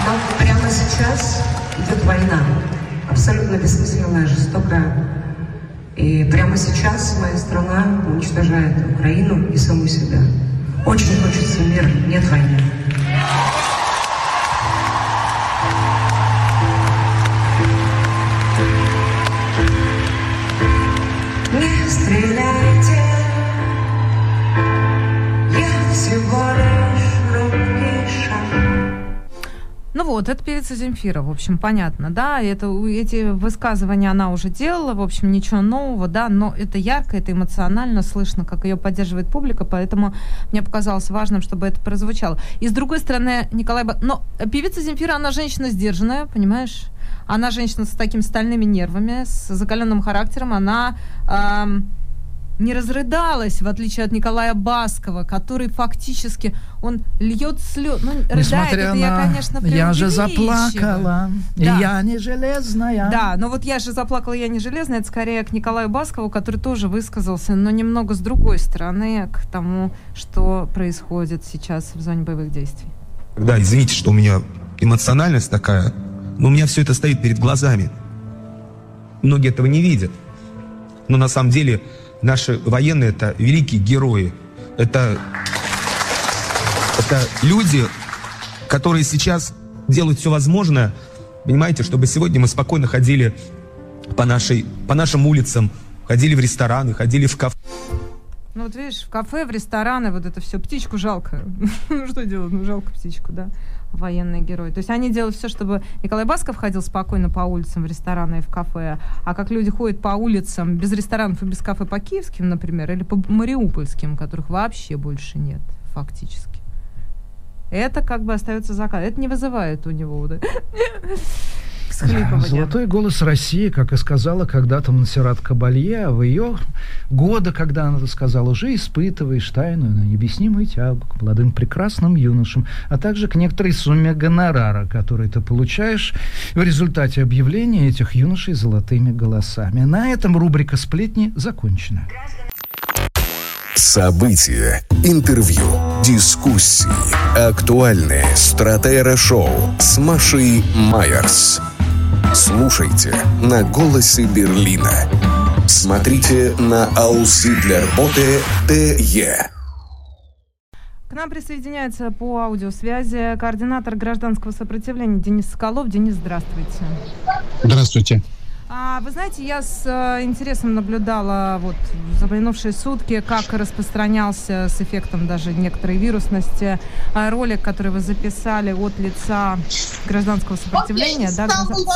Но прямо сейчас идет война. Абсолютно бессмысленная, жестокая. И прямо сейчас моя страна уничтожает Украину и саму себя. Очень хочется мира, нет войны. Вот, это певица Земфира, в общем, понятно, да, это, эти высказывания она уже делала, в общем, ничего нового, да, но это ярко, это эмоционально, слышно, как ее поддерживает публика, поэтому мне показалось важным, чтобы это прозвучало. И с другой стороны, Николай... Ба- Но певица Земфира, она женщина сдержанная, понимаешь? Она женщина с такими стальными нервами, с закаленным характером, она... эм, не разрыдалась, в отличие от Николая Баскова, который фактически, он льет слез, ну, рыдает, Несмотря это на... я, конечно, Я же заплакала, Да. я не железная. Да, но вот я же заплакала, я не железная, это скорее к Николаю Баскову, который тоже высказался, но немного с другой стороны к тому, что происходит сейчас в зоне боевых действий. Да, извините, что у меня эмоциональность такая, но у меня все это стоит перед глазами. Многие этого не видят. Но на самом деле наши военные это великие герои. Это, это люди, которые сейчас делают все возможное, понимаете, чтобы сегодня мы спокойно ходили по, нашей, по нашим улицам, ходили в рестораны, ходили в кафе. Ну вот видишь, в кафе, в рестораны, вот это все, птичку жалко. Ну что делать, ну жалко птичку, да, военные герои. То есть они делают все, чтобы Николай Басков ходил спокойно по улицам, в рестораны и в кафе, а как люди ходят по улицам без ресторанов и без кафе по киевским, например, или по мариупольским, которых вообще больше нет, фактически. Это как бы остается закат. Это не вызывает у него всхлипывания. Золотой голос России, как и сказала когда-то Монсеррат Кабалье, а в ее годы, когда она это сказала, уже испытываешь тайную, но необъяснимую тягу к молодым прекрасным юношам, а также к некоторой сумме гонорара, который ты получаешь в результате объявления этих юношей золотыми голосами. На этом рубрика «Сплетни» закончена. События, интервью, дискуссии, актуальные стратера-шоу с Машей Майерс. Слушайте на «Голосе Берлина». Смотрите на Ауслидлерботе ТЕ. К нам присоединяется по аудиосвязи координатор гражданского сопротивления Денис Соколов. Денис, здравствуйте. Здравствуйте. А, вы знаете, я с э, интересом наблюдала вот за минувшие сутки, как распространялся с эффектом даже некоторой вирусности э, ролик, который вы записали от лица гражданского сопротивления, да,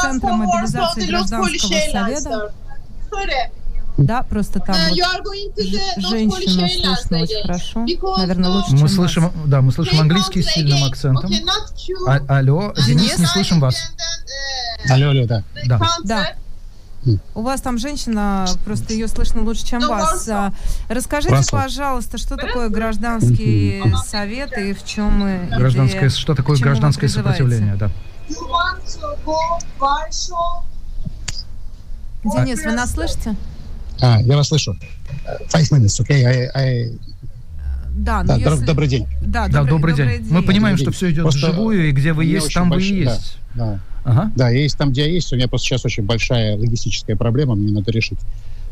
Центра мобилизации гражданского совета. Да, просто там вот ж- женщину слышно очень хорошо. Наверное, лучше, чем Мы вас. слышим, да, мы слышим английский с сильным акцентом. А- алло, Денис, не слышим вас. Алло, алло, да. Да. Да. У вас там женщина, просто ее слышно лучше, чем вас. А, Расскажите, пожалуйста, что такое гражданский совет и в чем мы Гражданское, что такое гражданское сопротивление, да. Денис, вы нас слышите? А, я вас слышу. Five minutes, okay? I, I... Да, Да, ну доб- если- добрый день. Да, Да, добрый день. Мы понимаем, что Добрый все день. идет Просто вживую, и где вы есть, там вы и большой- да, есть. Да, Ага. да, я есть там, где я есть. У меня просто сейчас очень большая логистическая проблема, мне надо решить.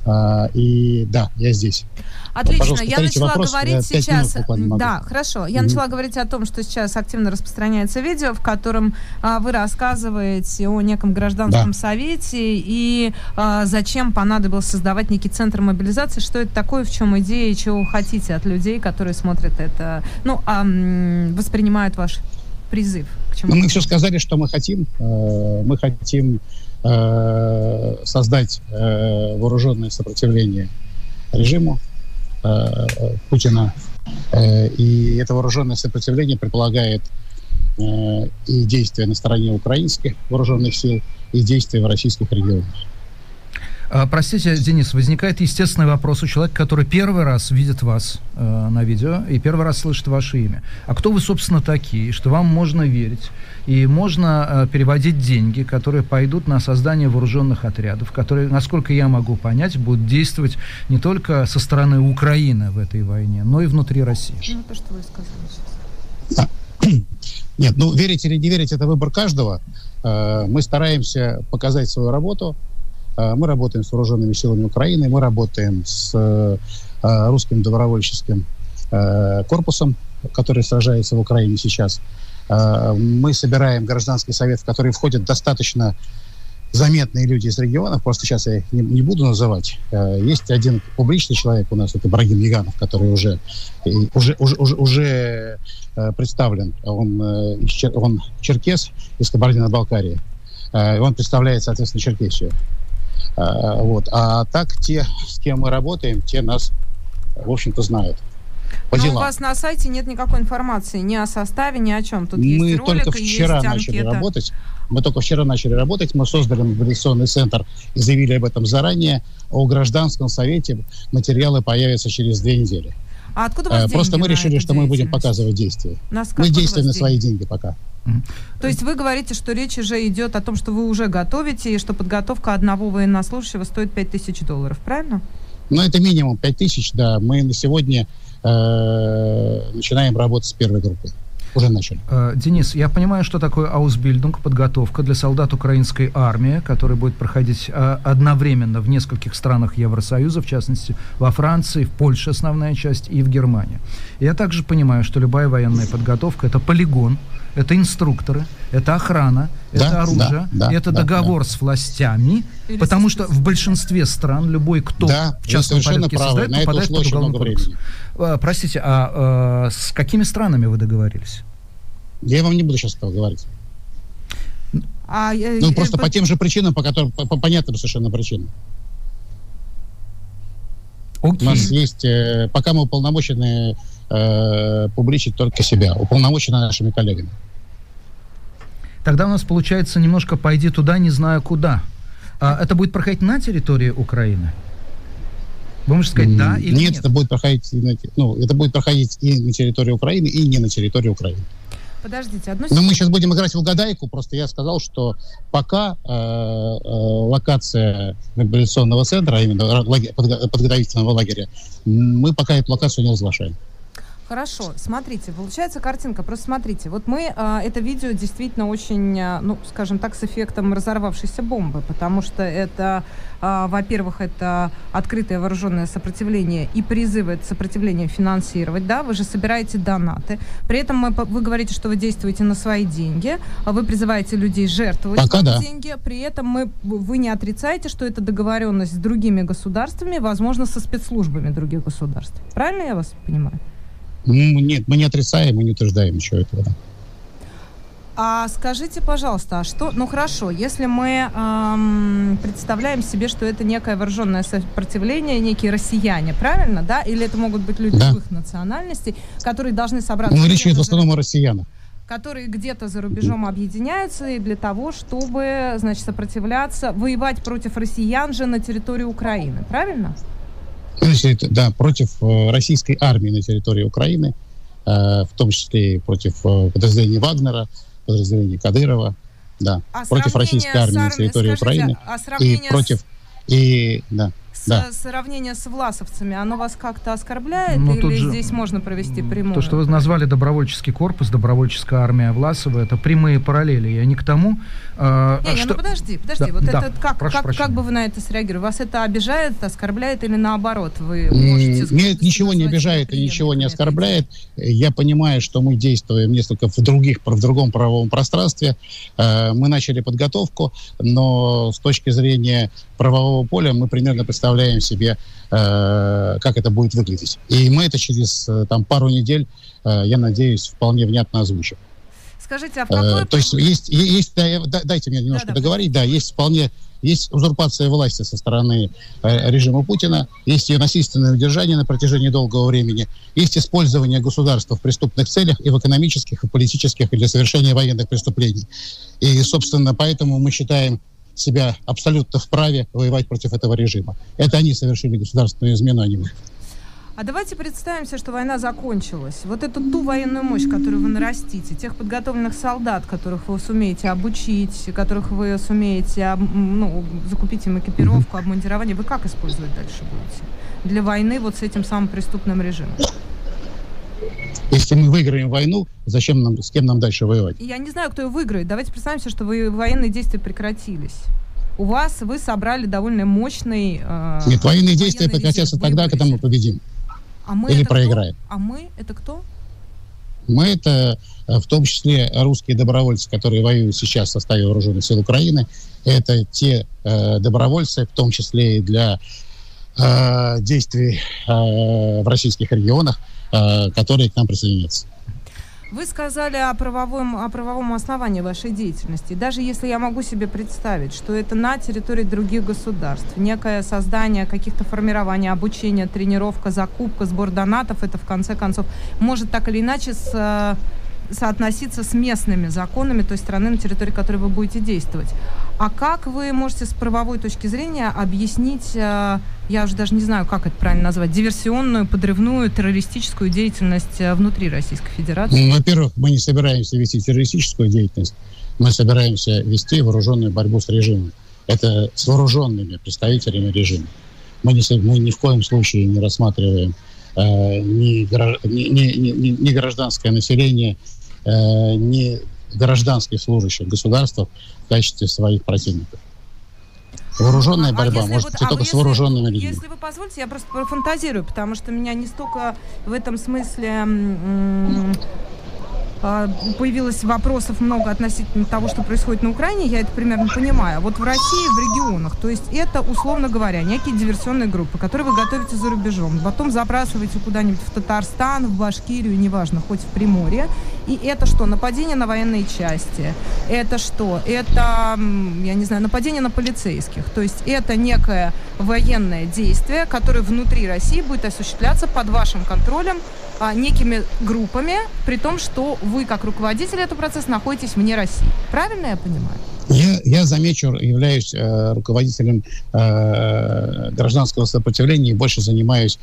А, и да, я здесь. Отлично. Пожалуйста, я начала вопрос, говорить пять сейчас. Да, хорошо. Я Мгм. начала говорить о том, что сейчас активно распространяется видео, в котором а, вы рассказываете о неком гражданском Да. совете и а, зачем понадобилось создавать некий центр мобилизации, что это такое, в чем идея и чего вы хотите от людей, которые смотрят это, ну, а, воспринимают ваш призыв. К чему мы все сказали, что мы хотим. Э, Мы хотим э, создать э, вооруженное сопротивление режиму Путина. И это вооруженное сопротивление предполагает и действия на стороне украинских вооруженных сил, и действия в российских регионах. А, простите, Денис, возникает естественный вопрос у человека, который первый раз видит вас э, на видео и первый раз слышит ваше имя. А кто вы, собственно, такие, что вам можно верить и можно э, переводить деньги, которые пойдут на создание вооруженных отрядов, которые, насколько я могу понять, будут действовать не только со стороны Украины в этой войне, но и внутри России? Ну, то, что вы сказали сейчас. Нет, ну, верить или не верить, это выбор каждого. Э, мы стараемся показать свою работу – мы работаем с вооруженными силами Украины, мы работаем с э, русским добровольческим э, корпусом, который сражается в Украине сейчас. Мы собираем гражданский совет, в который входят достаточно заметные люди из регионов, просто сейчас я их не, не буду называть. Есть один публичный человек у нас, это Брагим Яганов, который уже, уже, уже, уже, уже представлен. Он, он черкес из Кабардино-Балкарии. Он представляет, соответственно, Черкесию. А, вот. А так те, с кем мы работаем, те нас, в общем-то, знают. По Но делам. у вас на сайте нет никакой информации ни о составе, ни о чем. Тут мы есть ролик, только вчера есть начали работать. Мы только вчера начали работать. Мы создали мобилизационный центр и заявили об этом заранее. О гражданском совете материалы появятся через две недели. А откуда у вас э, Просто мы решили, что мы будем показывать действия. Нас мы действуем на свои деньги пока. То есть вы говорите, что речь уже идет о том, что вы уже готовите, и что подготовка одного военнослужащего стоит 5000 долларов, правильно? Ну, это минимум 5000, да. Мы на сегодня э, начинаем работать с первой группой. Уже начали. Э, Денис, я понимаю, что такое аусбильдинг, подготовка для солдат украинской армии, которая будет проходить э, одновременно в нескольких странах Евросоюза, в частности, во Франции, в Польше основная часть и в Германии. Я также понимаю, что любая военная подготовка – это полигон, это инструкторы, это охрана, да, это оружие, да, да, это да, договор да. с властями, Или потому что в большинстве стран любой, кто да, в частном порядке правы. создает, На попадает под уголовный кодекс. А, простите, а, а с какими странами вы договорились? Я вам не буду сейчас этого говорить. А, ну, э, просто э, по тем же причинам, по которым, по, по понятным совершенно причинам. Okay. У нас есть, э, пока мы уполномочены э, публичить только себя, уполномочены нашими коллегами. Тогда у нас получается немножко «пойди туда, не знаю куда». А это будет проходить на территории Украины? Вы можете сказать «да» или нет? Нет, это будет проходить, ну, это будет проходить и на территории Украины, и не на территории Украины. Подождите, одну секунду. Но мы сейчас будем играть в угадайку. Просто я сказал, что пока э, э, локация мобилизационного центра, а именно подготовительного лагеря, мы пока эту локацию не разглашаем. Хорошо, смотрите, получается картинка. Просто смотрите, вот мы а, это видео действительно очень, а, ну, скажем так, с эффектом разорвавшейся бомбы, потому что это, а, во-первых, это открытое вооруженное сопротивление и призывы это сопротивление финансировать, да, вы же собираете донаты. При этом мы, вы говорите, что вы действуете на свои деньги, а вы призываете людей жертвовать Пока да. деньги. При этом мы, вы не отрицаете, что это договоренность с другими государствами, возможно, со спецслужбами других государств. Правильно я вас понимаю? Нет, мы не отрицаем, мы не утверждаем ничего этого. Да. А скажите, пожалуйста, а что, ну хорошо, если мы эм, представляем себе, что это некое вооруженное сопротивление, некие россияне, правильно, да? Или это могут быть люди да. любых национальностей, которые должны собраться... Ну, речь идет в основном о россиянах которые где-то за рубежом объединяются и для того, чтобы, значит, сопротивляться, воевать против россиян же на территории Украины, правильно? Да, против э, российской армии на территории Украины, э, в том числе и против э, подразделений Вагнера, подразделений Кадырова, да, а против российской армии на территории скажите, Украины а и против и да да. сравнение с власовцами, оно вас как-то оскорбляет ну, или же, здесь можно провести прямую? То, что вы назвали добровольческий корпус, добровольческая армия Власова, это прямые параллели. Я не к тому... Э, не, не, что... ну подожди, подожди. Да, вот да, это как, прошу, как, как бы вы на это среагировали? Вас это обижает, оскорбляет или наоборот? Вы можете... Нет, ничего не обижает и ничего не оскорбляет. Я понимаю, что мы действуем несколько в, других, в другом правовом пространстве. Э, мы начали подготовку, но с точки зрения правового поля мы примерно представляем себе, э, как это будет выглядеть. И мы это через э, там, пару недель, э, я надеюсь, вполне внятно озвучим. Скажите, а в какой... Э, то есть есть, есть да, дайте мне немножко да, да, договорить, да, есть вполне есть узурпация власти со стороны э, режима Путина, есть ее насильственное удержание на протяжении долгого времени, есть использование государства в преступных целях и в экономических, и политических, и для совершения военных преступлений. И, собственно, поэтому мы считаем себя абсолютно вправе воевать против этого режима. Это они совершили государственную измену, а не мы. А давайте представимся, что война закончилась. Вот эту ту военную мощь, которую вы нарастите, тех подготовленных солдат, которых вы сумеете обучить, которых вы сумеете ну, закупить им экипировку, обмундирование, вы как использовать дальше будете? Для войны вот с этим самым преступным режимом. Если мы выиграем войну, зачем нам, с кем нам дальше воевать? Я не знаю, кто ее выиграет. Давайте представимся, что вы, военные действия прекратились. У вас вы собрали довольно мощный... Э, Нет, военные действия прекратятся тогда, когда мы победим. А мы Или проиграем. Кто? А мы это кто? Мы это э, в том числе русские добровольцы, которые воюют сейчас в составе вооруженных сил Украины. Это те э, добровольцы, в том числе и для э, действий э, в российских регионах, э, которые к нам присоединятся. Вы сказали о правовом, о правовом основании вашей деятельности. Даже если я могу себе представить, что это на территории других государств, некое создание каких-то формирований, обучение, тренировка, закупка, сбор донатов, это в конце концов может так или иначе с э, соотноситься с местными законами той страны, на территории которой вы будете действовать. А как вы можете с правовой точки зрения объяснить, э, я уже даже не знаю, как это правильно назвать, диверсионную, подрывную, террористическую деятельность э, внутри Российской Федерации? Ну, во-первых, мы не собираемся вести террористическую деятельность, мы собираемся вести вооруженную борьбу с режимом. Это с вооруженными представителями режима. Мы, не, мы ни в коем случае не рассматриваем э, ни, ни, ни, ни, ни гражданское население, э, ни гражданских служащих государства в качестве своих противников. Вооруженная а, борьба а может вот, быть а только если, с вооруженными людьми. Если вы позволите, я просто профантазирую, потому что меня не столько в этом смысле появилось вопросов много относительно того, что происходит на Украине, я это примерно понимаю. Вот в России, в регионах, то есть это, условно говоря, некие диверсионные группы, которые вы готовите за рубежом, потом забрасываете куда-нибудь в Татарстан, в Башкирию, неважно, хоть в Приморье. И это что? Нападение на военные части. Это что? Это, я не знаю, нападение на полицейских. То есть это некое военное действие, которое внутри России будет осуществляться под вашим контролем а, некими группами, при том, что вы, как руководитель этого процесса, находитесь вне России. Правильно я понимаю? Я, я замечу, являюсь э, руководителем э, гражданского сопротивления и больше занимаюсь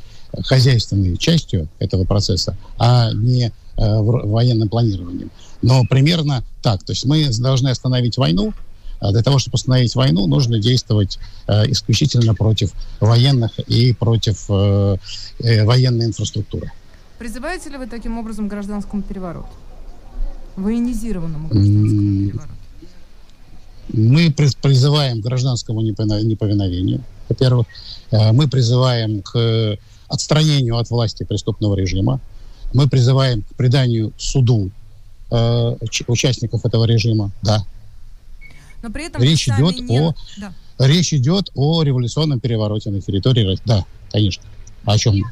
хозяйственной частью этого процесса, а не э, военным планированием. Но примерно так. То есть мы должны остановить войну, а для того, чтобы остановить войну, нужно действовать э, исключительно против военных и против э, э, военной инфраструктуры. Призываете ли вы таким образом к гражданскому перевороту? Военизированному гражданскому перевороту? Мы призываем к гражданскому неповиновению, во-первых. Э, мы призываем к отстранению от власти преступного режима. Мы призываем к преданию суду э, участников этого режима, да. Но при этом речь идет не... о да. речь идет о революционном перевороте на территории, да, конечно. О чем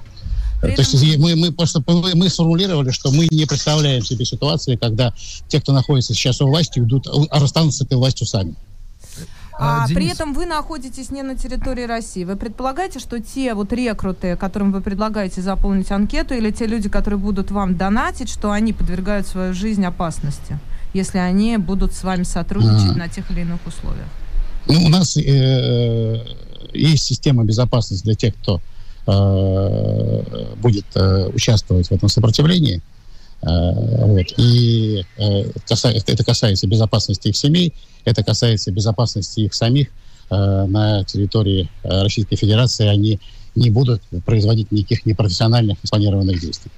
при То есть мы, мы просто мы, мы сформулировали, что мы не представляем себе ситуации, когда те, кто находится сейчас у власти, идут, а расстанутся с этой властью сами. А, а при этом вы находитесь не на территории России. Вы предполагаете, что те вот рекруты, которым вы предлагаете заполнить анкету, или те люди, которые будут вам донатить, что они подвергают свою жизнь опасности, если они будут с вами сотрудничать а. на тех или иных условиях? Ну, у нас э, есть система безопасности для тех, кто будет э, участвовать в этом сопротивлении. Э, вот. И это касается безопасности их семей, это касается безопасности их самих на территории Российской Федерации. Они не будут производить никаких непрофессиональных спланированных действий.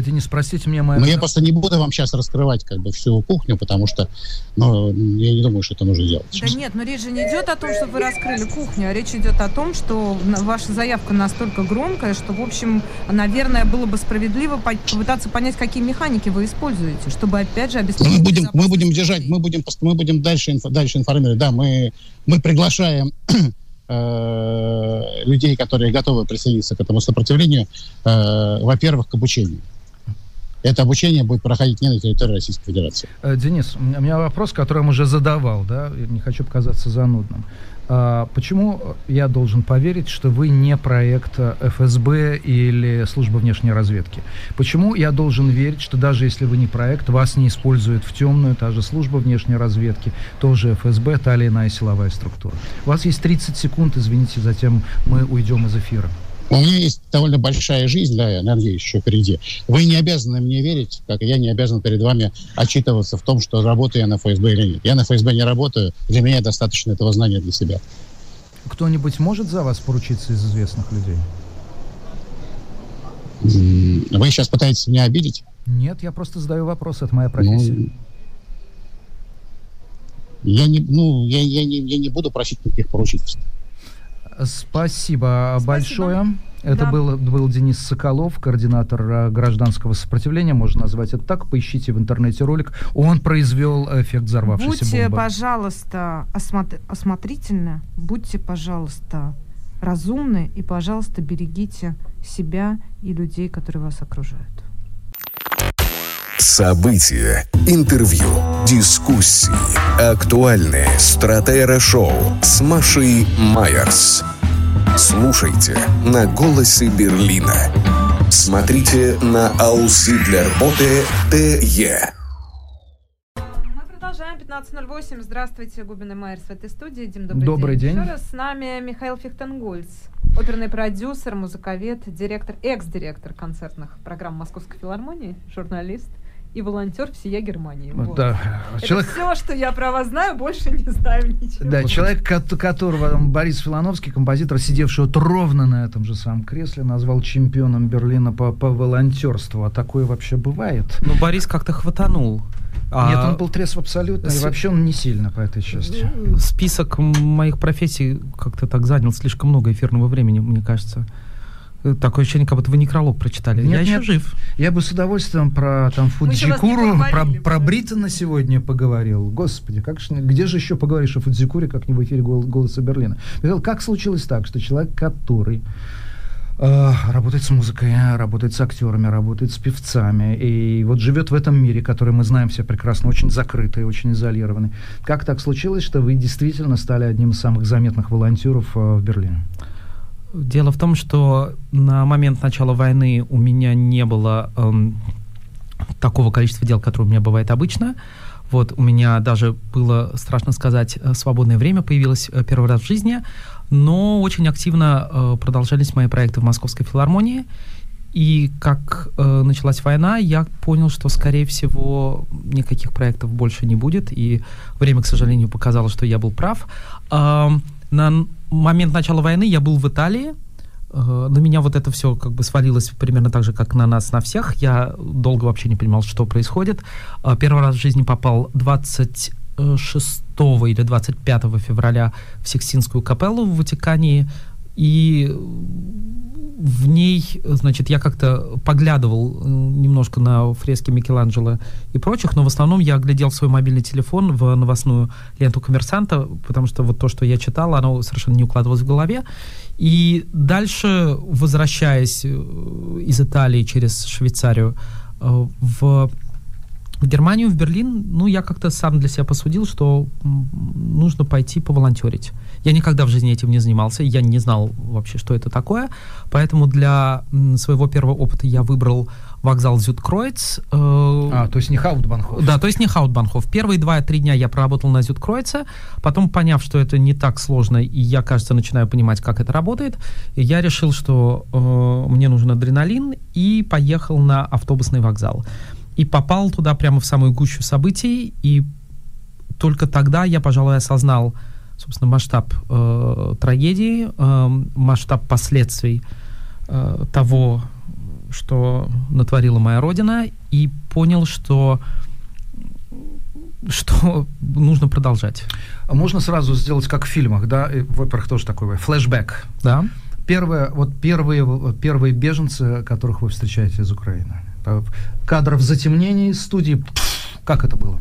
Денис, простите меня, моя... Но я просто не буду вам сейчас раскрывать как бы всю кухню, потому что, ну, я не думаю, что это нужно делать. Да нет, но речь же не идет о том, что вы раскрыли кухню, а речь идет о том, что ваша заявка настолько громкая, что, в общем, наверное, было бы справедливо попытаться понять, какие механики вы используете, чтобы, опять же, обеспечить... Мы будем, мы будем держать, мы будем, мы будем дальше, дальше информировать. Да, мы, мы приглашаем э, людей, которые готовы присоединиться к этому сопротивлению, э, во-первых, к обучению. Это обучение будет проходить не на территории Российской Федерации. Э, Денис, у меня вопрос, который я уже задавал, да, не хочу показаться занудным. А почему я должен поверить, что вы не проект ФСБ или службы внешней разведки? Почему я должен верить, что даже если вы не проект, вас не использует в темную та же служба внешней разведки, тоже ФСБ, та или иная силовая структура? У вас есть 30 секунд, извините, затем мы уйдем из эфира. У меня есть довольно большая жизнь, да, я надеюсь, еще впереди. Вы не обязаны мне верить, как я не обязан перед вами отчитываться в том, что работаю я на ФСБ или нет. Я на ФСБ не работаю, для меня достаточно этого знания для себя. Кто-нибудь может за вас поручиться из известных людей? Вы сейчас пытаетесь меня обидеть? Нет, я просто задаю вопрос, это моя профессия. Ну, я не, ну, я, я, не, я не буду просить никаких поручительств. Спасибо, Спасибо. большое. Это да. был, был Денис Соколов, координатор э, гражданского сопротивления, можно назвать это так. Поищите в интернете ролик. Он произвел эффект взорвавшейся будьте, бомбы. пожалуйста, осмотр- осмотрительны, будьте, пожалуйста, разумны и, пожалуйста, берегите себя и людей, которые вас окружают. События, интервью, дискуссии, актуальные стратера-шоу с Машей Майерс. Слушайте на «Голосе Берлина». Смотрите на Ауслидлерботе ТЕ. Мы продолжаем. 15.08. Здравствуйте, Губин и Майерс в этой студии. Дим, добрый, добрый день. день. Еще раз с нами Михаил Фихтенгольц, оперный продюсер, музыковед, директор, экс-директор концертных программ Московской филармонии, журналист и волонтер всея Германии. Вот. Да. Это человек... все, что я про вас знаю, больше не знаю ничего. Да, человек, которого Борис Филановский, композитор, сидевший вот ровно на этом же самом кресле, назвал чемпионом Берлина по, по волонтерству. А такое вообще бывает? Ну, Борис как-то хватанул. А... Нет, он был трезв абсолютно, С... и вообще он не сильно по этой части. Список моих профессий как-то так занял слишком много эфирного времени, мне кажется. Такое ощущение, как будто вы некролог прочитали. Нет, я нет, еще жив. Я бы с удовольствием про там Фудзикуру, про, про Бриттона сегодня поговорил. Господи, как же, где же еще поговоришь о Фудзикуре, как не в эфире «Голоса Берлина»? Как случилось так, что человек, который э, работает с музыкой, работает с актерами, работает с певцами, и вот живет в этом мире, который мы знаем все прекрасно, очень закрытый, очень изолированный. Как так случилось, что вы действительно стали одним из самых заметных волонтеров э, в Берлине? Дело в том, что на момент начала войны у меня не было эм, такого количества дел, которое у меня бывает обычно. Вот у меня даже было, страшно сказать, э, свободное время появилось э, первый раз в жизни, но очень активно э, продолжались мои проекты в Московской филармонии. И как э, началась война, я понял, что, скорее всего, никаких проектов больше не будет. И время, к сожалению, показало, что я был прав. Э, на момент начала войны я был в Италии. Э, на меня вот это все как бы свалилось примерно так же, как на нас, на всех. Я долго вообще не понимал, что происходит. Э, первый раз в жизни попал 26 или 25 февраля в Сикстинскую капеллу в Ватикане. И в ней, значит, я как-то поглядывал э, немножко на фрески Микеланджело и прочих, но в основном я глядел свой мобильный телефон в новостную ленту коммерсанта, потому что вот то, что я читал, оно совершенно не укладывалось в голове. И дальше, возвращаясь э, из Италии через Швейцарию э, в в Германию, в Берлин, ну, я как-то сам для себя посудил, что нужно пойти поволонтерить. Я никогда в жизни этим не занимался, я не знал вообще, что это такое, поэтому для своего первого опыта я выбрал вокзал Зюткройц. Э, а, то есть не Хаутбанхоф. Да, то есть не Хаутбанхоф. Первые два-три дня я проработал на Зюткройце, потом поняв, что это не так сложно, и я, кажется, начинаю понимать, как это работает, я решил, что э, мне нужен адреналин, и поехал на автобусный вокзал. И попал туда прямо в самую гущу событий, и только тогда я, пожалуй, осознал, собственно, масштаб э, трагедии, э, масштаб последствий э, того, что натворила моя родина, и понял, что что нужно продолжать. А можно сразу сделать как в фильмах, да? Во-первых, тоже такой флешбэк. Да. Первое, вот первые, первые беженцы, которых вы встречаете из Украины. Кадров затемнений студии. Как это было?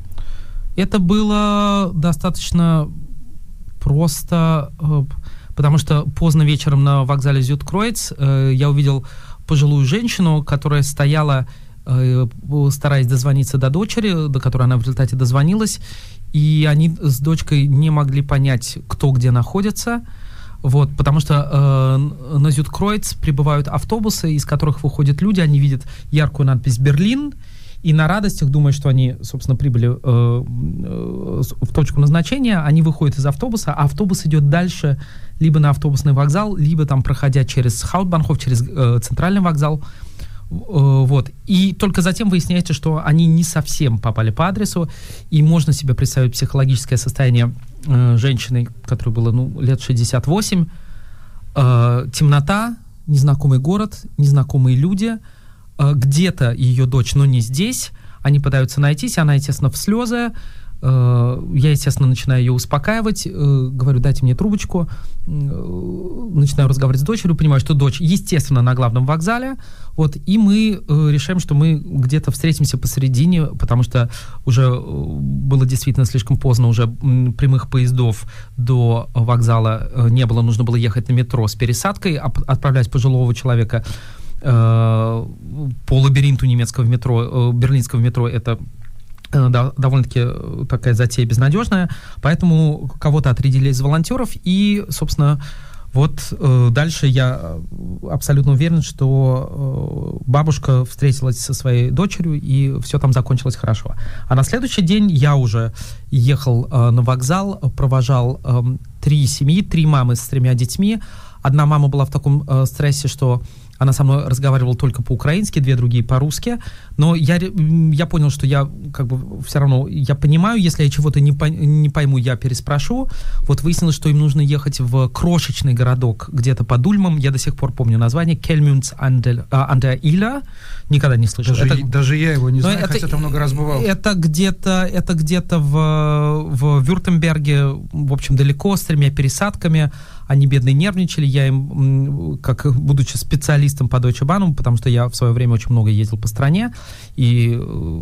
Это было достаточно просто, э, потому что поздно вечером на вокзале Зюткройц э, я увидел пожилую женщину, которая стояла э, стараясь дозвониться до дочери, до которой она в результате дозвонилась, и они с дочкой не могли понять, кто где находится, вот, потому что э, на Зюткройц прибывают автобусы, из которых выходят люди, они видят яркую надпись «Берлин», и на радостях, думая, что они, собственно, прибыли э, э, в точку назначения, они выходят из автобуса, а автобус идет дальше либо на автобусный вокзал, либо там проходя через Хаутбанхоф, через э, центральный вокзал. Э, вот. И только затем выясняется, что они не совсем попали по адресу, и можно себе представить психологическое состояние э, женщины, которой было ну, лет 68, э, темнота, незнакомый город, незнакомые люди – где-то ее дочь, но не здесь. Они пытаются найтись, она, естественно, в слезы. Э, я, естественно, начинаю ее успокаивать, э, говорю, дайте мне трубочку, начинаю разговаривать с дочерью, понимаю, что дочь, естественно, на главном вокзале, вот, и мы решаем, что мы где-то встретимся посередине, потому что уже было действительно слишком поздно, уже прямых поездов до вокзала не было, нужно было ехать на метро с пересадкой, отправлять пожилого человека Э, по лабиринту немецкого метро, э, берлинского метро это э, да, довольно-таки такая затея безнадежная, поэтому кого-то отрядили из волонтеров, и, собственно, вот э, дальше я абсолютно уверен, что э, бабушка встретилась со своей дочерью, и все там закончилось хорошо. А на следующий день я уже ехал э, на вокзал, провожал э, три семьи, три мамы с тремя детьми. Одна мама была в таком э, стрессе, что она со мной разговаривала только по-украински, две другие по-русски. Но я, я понял, что я как бы все равно, я понимаю, если я чего-то не, по, не пойму, я переспрошу. Вот выяснилось, что им нужно ехать в крошечный городок где-то под Ульмом. Я до сих пор помню название. Кельмюнц Андер Иля. Никогда не слышал. Даже, это, даже я его не знаю, это, хотя там много раз бывал. Это где-то, это где-то в, в Вюртемберге, в общем, далеко, с тремя пересадками они бедные нервничали, я им, как будучи специалистом по Deutsche Bahn, потому что я в свое время очень много ездил по стране, и э,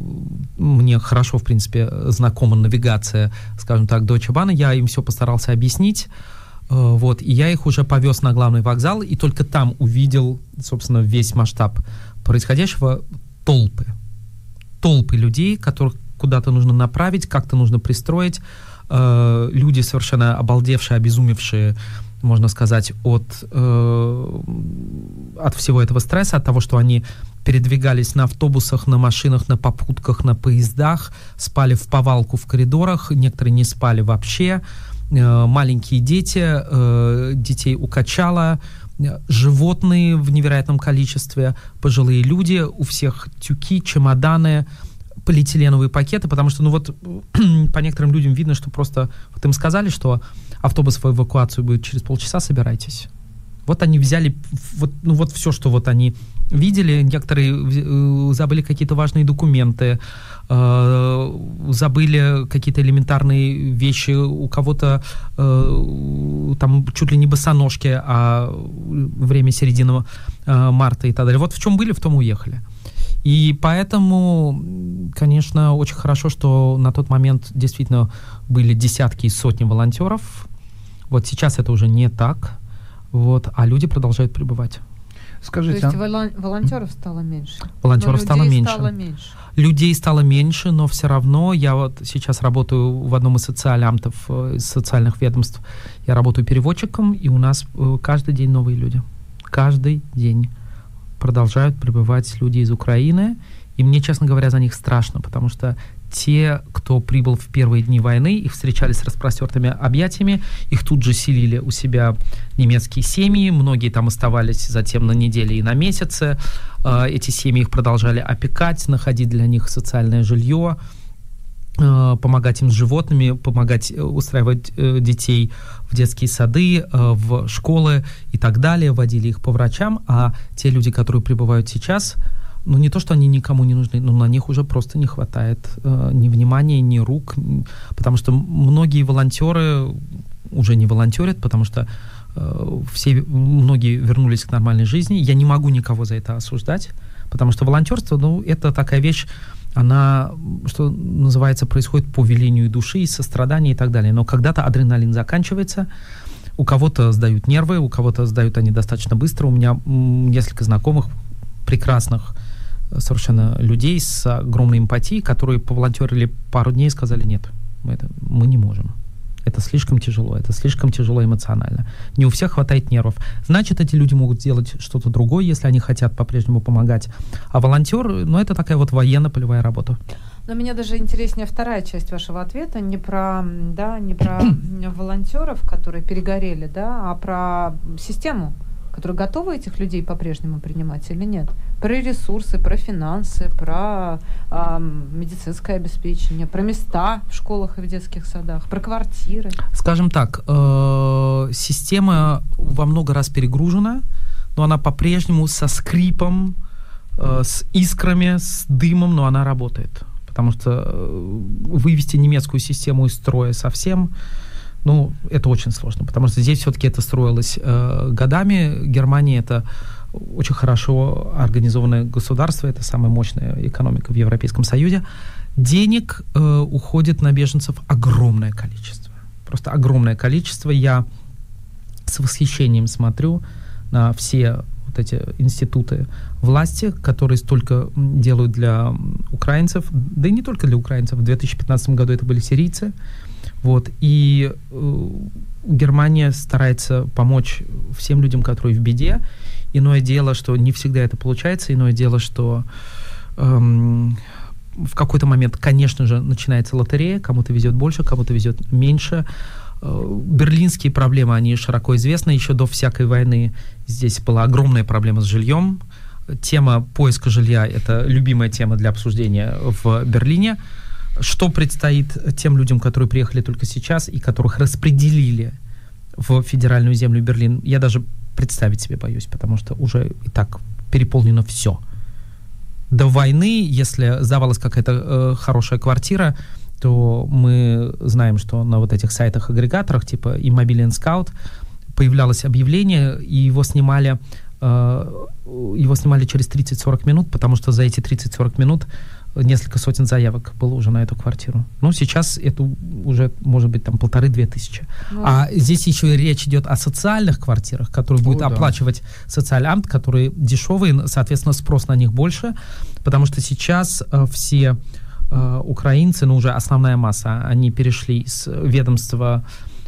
мне хорошо, в принципе, знакома навигация, скажем так, Deutsche Bahn, я им все постарался объяснить, э, вот, и я их уже повез на главный вокзал, и только там увидел, собственно, весь масштаб происходящего, толпы. Толпы людей, которых куда-то нужно направить, как-то нужно пристроить, э, люди совершенно обалдевшие, обезумевшие, можно сказать, от, э, от всего этого стресса, от того, что они передвигались на автобусах, на машинах, на попутках, на поездах, спали в повалку в коридорах, некоторые не спали вообще, э, маленькие дети, э, детей укачало, животные в невероятном количестве, пожилые люди, у всех тюки, чемоданы, полиэтиленовые пакеты, потому что, ну вот, по некоторым людям видно, что просто, вот им сказали, что автобус в эвакуацию будет через полчаса, собирайтесь. Вот они взяли, вот, ну вот все, что вот они видели, некоторые э, забыли какие-то важные документы, э, забыли какие-то элементарные вещи, у кого-то э, там чуть ли не босоножки, а время середины э, марта и так далее. Вот в чем были, в том уехали. И поэтому, конечно, очень хорошо, что на тот момент действительно были десятки и сотни волонтеров. Вот сейчас это уже не так, вот, а люди продолжают пребывать. Скажите, То есть а... волонтеров стало меньше? Волонтеров стало меньше. стало меньше. Людей стало меньше, но все равно я вот сейчас работаю в одном из социалямтов, э, из социальных ведомств. Я работаю переводчиком, и у нас э, каждый день новые люди. Каждый день продолжают прибывать люди из Украины, и мне, честно говоря, за них страшно, потому что те, кто прибыл в первые дни войны, их встречали с распростертыми объятиями, их тут же селили у себя немецкие семьи, многие там оставались затем на неделе и на месяцы, а, эти семьи их продолжали опекать, находить для них социальное жилье, а, помогать им с животными, помогать э, устраивать э, детей в детские сады, э, в школы и так далее, водили их по врачам, а те люди, которые прибывают сейчас, ну не то, что они никому не нужны, но на них уже просто не хватает э, ни внимания, ни рук, потому что многие волонтеры уже не волонтерят, потому что э, все, многие вернулись к нормальной жизни. Я не могу никого за это осуждать, потому что волонтерство, ну, это такая вещь, она, что называется, происходит по велению души, сострадания и так далее. Но когда-то адреналин заканчивается, у кого-то сдают нервы, у кого-то сдают они достаточно быстро. У меня несколько знакомых прекрасных совершенно людей с огромной эмпатией, которые поволонтерили пару дней и сказали, нет, мы, это, мы не можем. Это слишком тяжело, это слишком тяжело эмоционально. Не у всех хватает нервов. Значит, эти люди могут сделать что-то другое, если они хотят по-прежнему помогать. А волонтер, ну, это такая вот военно-полевая работа. Но меня даже интереснее вторая часть вашего ответа, не про, да, не про волонтеров, которые перегорели, да, а про систему которые готовы этих людей по-прежнему принимать или нет? Про ресурсы, про финансы, про э, медицинское обеспечение, про места в школах и в детских садах, про квартиры. Скажем так, э, система во много раз перегружена, но она по-прежнему со скрипом, э, с искрами, с дымом, но она работает. Потому что э, вывести немецкую систему из строя совсем ну, это очень сложно, потому что здесь все-таки это строилось э, годами. Германия это очень хорошо организованное государство, это самая мощная экономика в Европейском Союзе. Денег э, уходит на беженцев огромное количество. Просто огромное количество. Я с восхищением смотрю на все вот эти институты власти, которые столько делают для украинцев, да и не только для украинцев. В 2015 году это были сирийцы, вот. И э, Германия старается помочь всем людям, которые в беде. Иное дело, что не всегда это получается. Иное дело, что эм, в какой-то момент, конечно же, начинается лотерея. Кому-то везет больше, кому-то везет меньше. Э, берлинские проблемы, они широко известны. Еще до всякой войны здесь была огромная проблема с жильем. Тема поиска жилья – это любимая тема для обсуждения в Берлине что предстоит тем людям, которые приехали только сейчас и которых распределили в федеральную землю Берлин, я даже представить себе боюсь, потому что уже и так переполнено все. До войны, если сдавалась какая-то э, хорошая квартира, то мы знаем, что на вот этих сайтах-агрегаторах типа Immobilien Scout появлялось объявление, и его снимали, э, его снимали через 30-40 минут, потому что за эти 30-40 минут несколько сотен заявок было уже на эту квартиру. Ну, сейчас это уже, может быть, там полторы-две тысячи. Ну, а здесь еще речь идет о социальных квартирах, которые будет да. оплачивать социальный который дешевый, соответственно, спрос на них больше, потому что сейчас э, все э, украинцы, ну, уже основная масса, они перешли с ведомства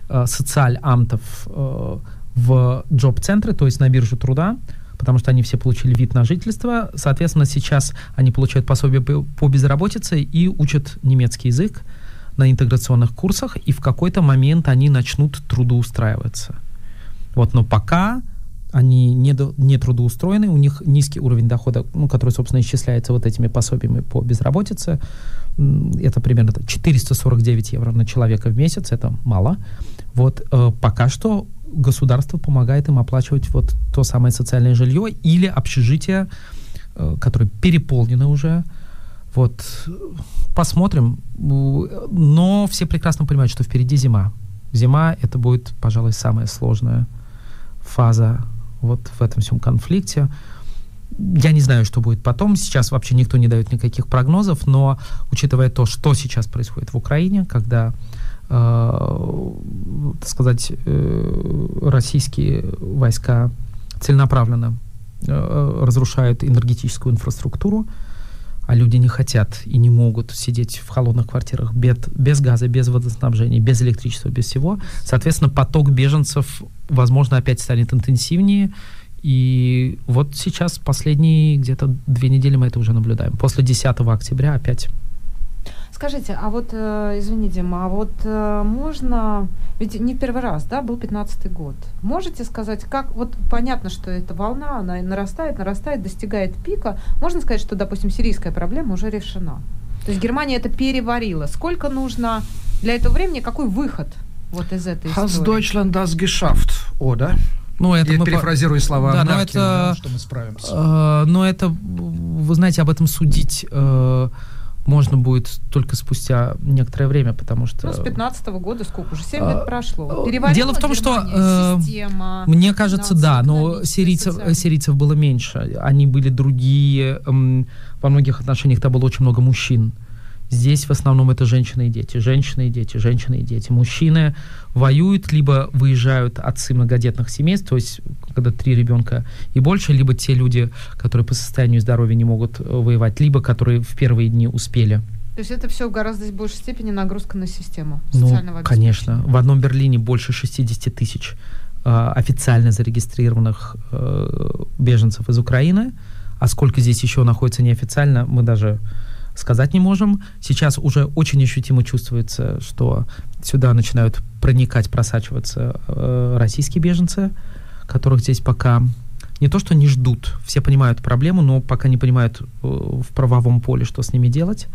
э, социальамтов э, в джоб-центры, то есть на биржу труда, потому что они все получили вид на жительство. Соответственно, сейчас они получают пособие по безработице и учат немецкий язык на интеграционных курсах, и в какой-то момент они начнут трудоустраиваться. Вот, но пока они не, до, не трудоустроены, у них низкий уровень дохода, ну, который, собственно, исчисляется вот этими пособиями по безработице. Это примерно 449 евро на человека в месяц, это мало. Вот, э, пока что государство помогает им оплачивать вот то самое социальное жилье или общежитие, э, которое переполнено уже. Вот посмотрим. Но все прекрасно понимают, что впереди зима. Зима это будет, пожалуй, самая сложная фаза вот в этом всем конфликте. Я не знаю, что будет потом. Сейчас вообще никто не дает никаких прогнозов, но учитывая то, что сейчас происходит в Украине, когда так сказать, э, российские войска целенаправленно э, разрушают энергетическую инфраструктуру, а люди не хотят и не могут сидеть в холодных квартирах без, без газа, без водоснабжения, без электричества, без всего. Соответственно, поток беженцев, возможно, опять станет интенсивнее. И вот сейчас, последние где-то две недели мы это уже наблюдаем. После 10 октября опять Скажите, а вот, э, извини, Дима, а вот э, можно, ведь не первый раз, да, был 15-й год. Можете сказать, как, вот понятно, что эта волна, она нарастает, нарастает, достигает пика. Можно сказать, что, допустим, сирийская проблема уже решена? То есть Германия это переварила. Сколько нужно для этого времени, какой выход вот из этой Has истории? Deutschland das geschafft, oder? Ну, это Я мы перефразирую по... слова да, Меркель, но это, да, что мы справимся. Э, но это, вы знаете, об этом судить э, можно будет только спустя некоторое время, потому что... Ну, с 15 -го года сколько уже? 7 лет а, прошло. Переварила Дело в том, что... Э, система, мне кажется, да, но сирийцев, сирийцев было меньше. Они были другие. Э, во многих отношениях там было очень много мужчин. Здесь в основном это женщины и дети, женщины и дети, женщины и дети. Мужчины воюют, либо выезжают отцы многодетных семейств, то есть когда три ребенка и больше, либо те люди, которые по состоянию здоровья не могут э, воевать, либо которые в первые дни успели. То есть это все в гораздо большей степени нагрузка на систему ну, конечно. В одном Берлине больше 60 тысяч э, официально зарегистрированных э, беженцев из Украины, а сколько здесь еще находится неофициально, мы даже сказать не можем. Сейчас уже очень ощутимо чувствуется, что сюда начинают проникать, просачиваться э, российские беженцы, которых здесь пока не то что не ждут, все понимают проблему, но пока не понимают э, в правовом поле, что с ними делать.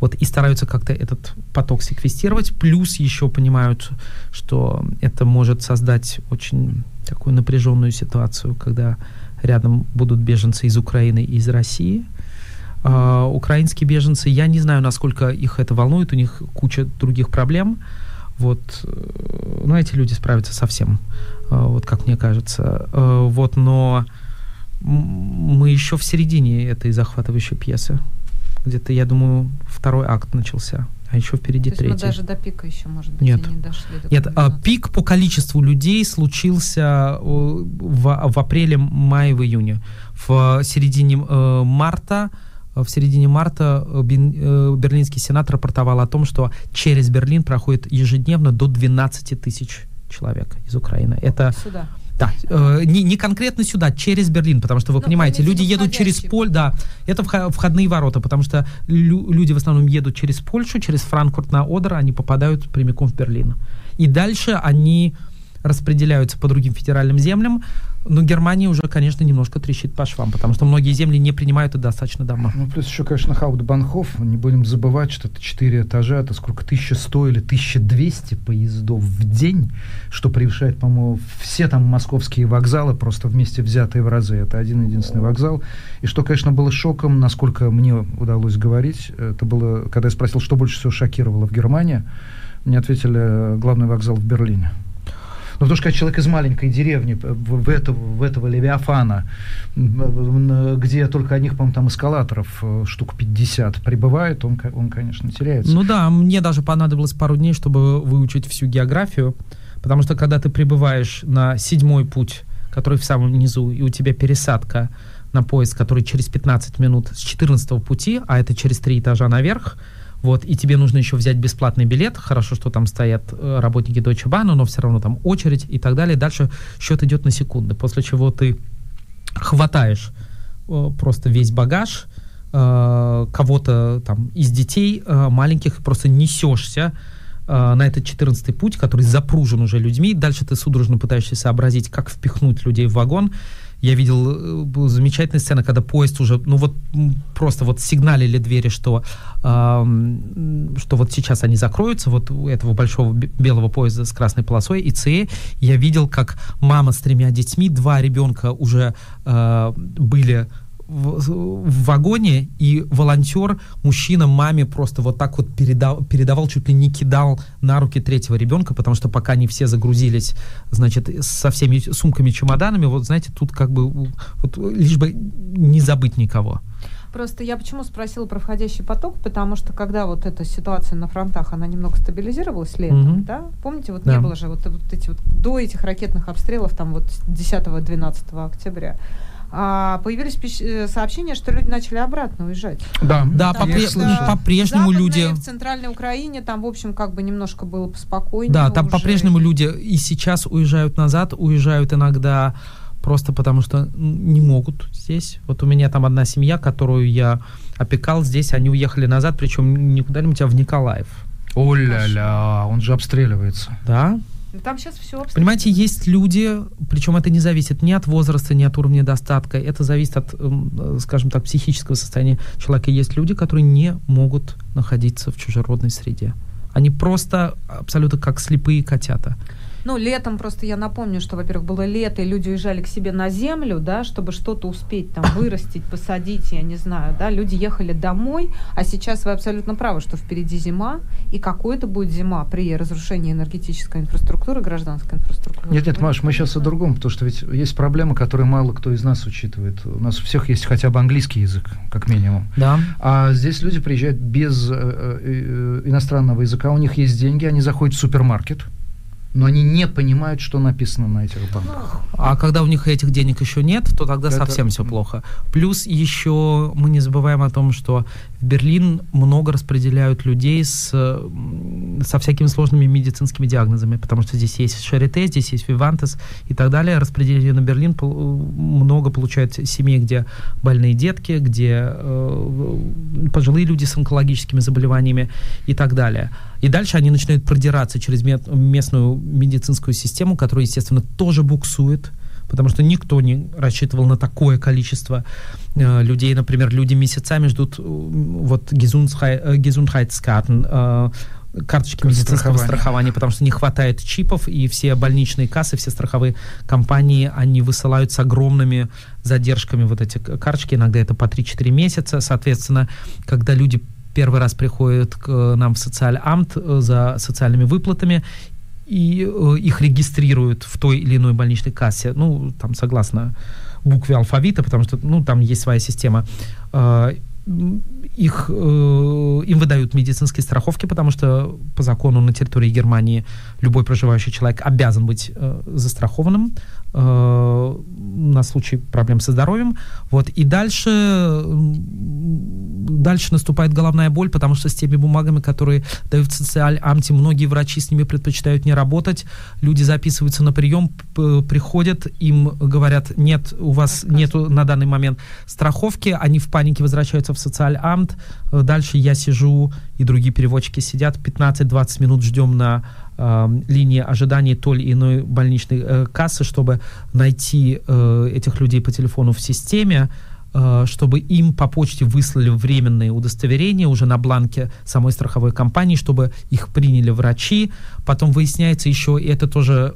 Вот, и стараются как-то этот поток секвестировать, плюс еще понимают, что это может создать очень такую напряженную ситуацию, когда рядом будут беженцы из Украины и из России. Uh, украинские беженцы, я не знаю, насколько их это волнует, у них куча других проблем. Вот, э, ну, эти люди справятся со всем, uh, вот как мне кажется. Uh, вот, но мы еще в середине этой захватывающей пьесы где-то, я думаю, второй акт начался, а еще впереди То третий. мы даже до пика еще, может быть, Нет. не дошли. До Нет, а, пик по количеству людей случился в, в апреле, мае, в июне. В середине э, марта в середине марта э, э, Берлинский сенат рапортовал о том, что через Берлин проходит ежедневно до 12 тысяч человек из Украины. Это Сюда. Да, э, не, не конкретно сюда, через Берлин, потому что вы Но понимаете, люди едут через Поль, да, это входные ворота, потому что лю, люди в основном едут через Польшу, через Франкфурт на Одер, они попадают прямиком в Берлин. И дальше они распределяются по другим федеральным землям, но Германия уже, конечно, немножко трещит по швам, потому что многие земли не принимают это достаточно давно. Ну, плюс еще, конечно, Хаут-Банхоф. Не будем забывать, что это 4 этажа, это сколько, 1100 или 1200 поездов в день, что превышает, по-моему, все там московские вокзалы, просто вместе взятые в разы. Это один-единственный вокзал. И что, конечно, было шоком, насколько мне удалось говорить, это было, когда я спросил, что больше всего шокировало в Германии, мне ответили, э, главный вокзал в Берлине. Ну, потому что когда человек из маленькой деревни, в, в, этого, в этого Левиафана, где только одних, по-моему, там эскалаторов э, штук 50 прибывает, он, он, конечно, теряется. Ну да, мне даже понадобилось пару дней, чтобы выучить всю географию, потому что когда ты прибываешь на седьмой путь, который в самом низу, и у тебя пересадка на поезд, который через 15 минут с 14 пути, а это через три этажа наверх, вот, и тебе нужно еще взять бесплатный билет, хорошо, что там стоят э, работники Deutsche Bahn, но все равно там очередь и так далее. Дальше счет идет на секунды, после чего ты хватаешь э, просто весь багаж, э, кого-то там из детей маленьких, просто несешься на этот 14 путь, который запружен уже людьми. Дальше ты судорожно пытаешься сообразить, как впихнуть людей в вагон. Я видел э, замечательная сцена, когда поезд уже, ну вот просто вот сигналили двери, что, э, что вот сейчас они закроются, вот у этого большого белого поезда с красной полосой ИЦЕ. Я видел, как мама с тремя детьми, два ребенка уже э, были в, в вагоне, и волонтер, мужчина, маме просто вот так вот передал, передавал, чуть ли не кидал на руки третьего ребенка, потому что пока не все загрузились, значит, со всеми сумками, чемоданами, вот, знаете, тут как бы, вот, лишь бы не забыть никого. Просто я почему спросила про входящий поток, потому что когда вот эта ситуация на фронтах, она немного стабилизировалась летом, Мгм. да? Помните, вот Да. не было же вот, вот эти вот до этих ракетных обстрелов, там вот 10-12 октября, а, появились пищ- э, сообщения, что люди начали обратно уезжать. Да, Да, Потому попре- по-прежнему люди... в центральной Украине там, в общем, как бы немножко было поспокойнее. Да, там уже. по-прежнему люди и сейчас уезжают назад, уезжают иногда просто потому что не могут здесь. Вот у меня там одна семья, которую я опекал здесь, они уехали назад, причем не куда-нибудь, а в Николаев. О-ля-ля, он же обстреливается. Да? Ну, Там сейчас все Понимаете, есть люди, причем это не зависит ни от возраста, ни от уровня достатка, это зависит от, эм, э, скажем так, психического состояния человека. Есть люди, которые не могут находиться в чужеродной среде. Они просто абсолютно как слепые котята. Ну, летом просто я напомню, что, во-первых, было лето, и люди уезжали к себе на землю, да, чтобы что-то успеть там вырастить, посадить, я не знаю, да, люди ехали домой, а сейчас вы абсолютно правы, что впереди зима, и какой это будет зима при разрушении энергетической инфраструктуры, гражданской инфраструктуры. Нет, нет, Маш, мы сейчас о другом, потому что ведь есть проблемы, которые мало кто из нас учитывает. У нас у всех есть хотя бы английский язык, как минимум. Да. А здесь люди приезжают без э, э, э, иностранного языка, у них есть деньги, они заходят в супермаркет, но они не понимают, что написано на этих банках. А когда у них этих денег еще нет, то тогда Это... совсем все плохо. Плюс еще мы не забываем о том, что в Берлин много распределяют людей с, со всякими сложными медицинскими диагнозами, потому что здесь есть Шарите, здесь есть Вивантес и так далее. Распределение на Берлин много получают семей, где больные детки, где э, пожилые люди с онкологическими заболеваниями и так далее. И дальше они начинают продираться через местную медицинскую систему, которая, естественно, тоже буксует, потому что никто не рассчитывал на такое количество э, людей. Например, люди месяцами ждут э, вот Gesundheitskarten, э, карточки медицинского страхования, потому что не хватает чипов, и все больничные кассы, все страховые компании, они высылают с огромными задержками вот эти карточки, иногда это по 3-4 месяца, соответственно, когда люди первый раз приходят к нам в социальный амт э, за социальными выплатами, и э, их регистрируют в той или иной больничной кассе, ну, там, согласно букве алфавита, потому что, ну, там есть своя система. Э, их, э, им выдают медицинские страховки, потому что по закону на территории Германии любой проживающий человек обязан быть э, застрахованным э, на случай проблем со здоровьем. Вот. И дальше, дальше наступает головная боль, потому что с теми бумагами, которые дают в социаль-амте, многие врачи с ними предпочитают не работать. Люди записываются на прием, приходят, им говорят, нет, у вас нету на данный момент страховки, они в панике возвращаются в социаль-амт. Дальше я сижу, и другие переводчики сидят, 15-20 минут ждем на э, линии ожидания той или иной больничной э, кассы, чтобы найти э, этих людей по телефону в системе, чтобы им по почте выслали временные удостоверения уже на бланке самой страховой компании, чтобы их приняли врачи. Потом выясняется еще, и это тоже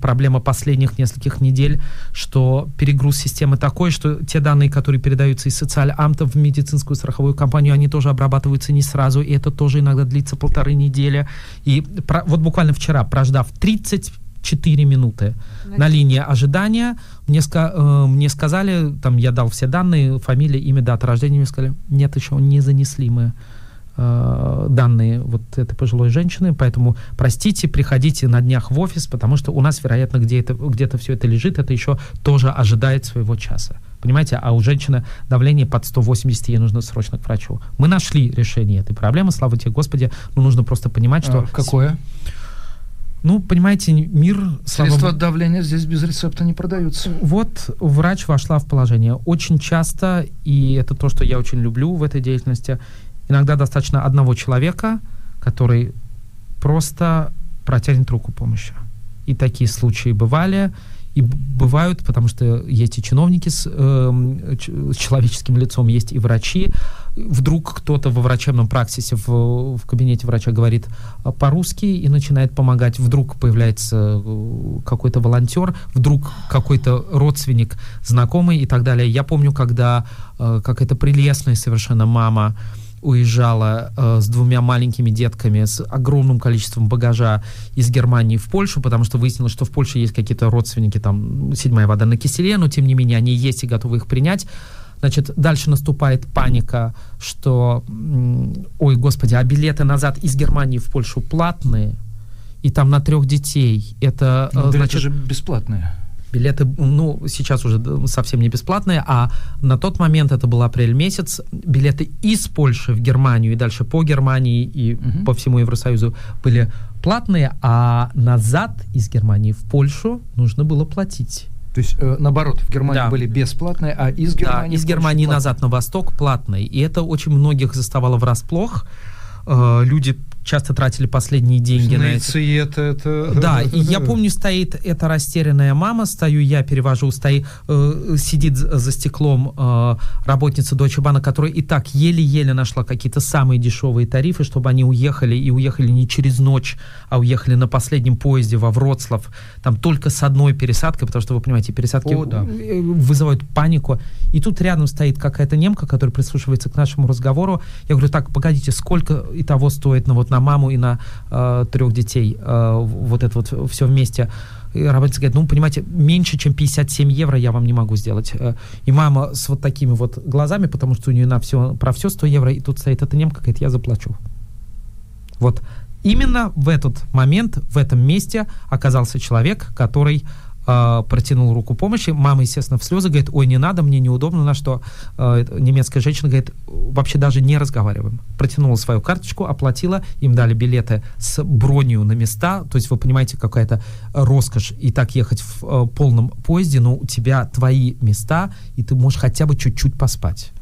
проблема последних нескольких недель, что перегруз системы такой, что те данные, которые передаются из социальамта в медицинскую страховую компанию, они тоже обрабатываются не сразу, и это тоже иногда длится полторы недели. И про, вот буквально вчера, прождав 30 4 минуты на, на линии ожидания. Мне, э, мне сказали, там я дал все данные, фамилия, имя, дата рождения, мне сказали, нет, еще не занесли мы э, данные вот этой пожилой женщины, поэтому, простите, приходите на днях в офис, потому что у нас, вероятно, где это, где-то все это лежит, это еще тоже ожидает своего часа. Понимаете, а у женщины давление под 180, ей нужно срочно к врачу. Мы нашли решение этой проблемы, слава тебе, Господи, но нужно просто понимать, что... А, какое? Ну, понимаете, мир... Средства слава... давления здесь без рецепта не продаются. Вот врач вошла в положение. Очень часто, и это то, что я очень люблю в этой деятельности, иногда достаточно одного человека, который просто протянет руку помощи. И такие случаи бывали, и бывают, потому что есть и чиновники с, э, с человеческим лицом, есть и врачи, вдруг кто-то во врачебном практисе в, в кабинете врача говорит а, по-русски и начинает помогать, вдруг появляется э, какой-то волонтер, вдруг какой-то родственник, знакомый и так далее. Я помню, когда э, какая-то прелестная совершенно мама уезжала э, с двумя маленькими детками, с огромным количеством багажа из Германии в Польшу, потому что выяснилось, что в Польше есть какие-то родственники, там, седьмая вода на киселе, но тем не менее они есть и готовы их принять. Значит, дальше наступает паника, что, ой, господи, а билеты назад из Германии в Польшу платные, и там на трех детей. Это, Но ну, значит, же бесплатные. Билеты, ну, сейчас уже совсем не бесплатные, а на тот момент, это был апрель месяц, билеты из Польши в Германию и дальше по Германии и угу. по всему Евросоюзу были платные, а назад из Германии в Польшу нужно было платить. То есть, э, наоборот, в Германии да. были бесплатные, а из Германии... Да, из Германии назад на восток платные. И это очень многих заставало врасплох. Э, люди часто тратили последние деньги на это. И это, это... Да, и я помню, стоит эта растерянная мама, стою я, перевожу, стоит, э, сидит за стеклом э, работница Deutsche Bank, которая и так еле-еле нашла какие-то самые дешевые тарифы, чтобы они уехали, и уехали не через ночь, а уехали на последнем поезде во Вроцлав, там только с одной пересадкой, потому что, вы понимаете, пересадки О, да. Э, вызывают панику. И тут рядом стоит какая-то немка, которая прислушивается к нашему разговору. Я говорю, так, погодите, сколько и того стоит на вот на маму и на э, трех детей, э, вот это вот все вместе. И работница говорит, ну, понимаете, меньше, чем 57 евро я вам не могу сделать. Э, и мама с вот такими вот глазами, потому что у нее на все, про все 100 евро, и тут стоит эта немка, говорит, я заплачу. Вот именно в этот момент, в этом месте оказался человек, который э, протянул руку помощи. Мама, естественно, в слезы говорит, ой, не надо, мне неудобно, на что э, немецкая женщина говорит, вообще даже не разговариваем. Протянула свою карточку, оплатила, им дали билеты с бронью на места, то есть вы понимаете, какая-то роскошь и так ехать в э, полном поезде, но у тебя твои места, и ты можешь хотя бы чуть-чуть поспать.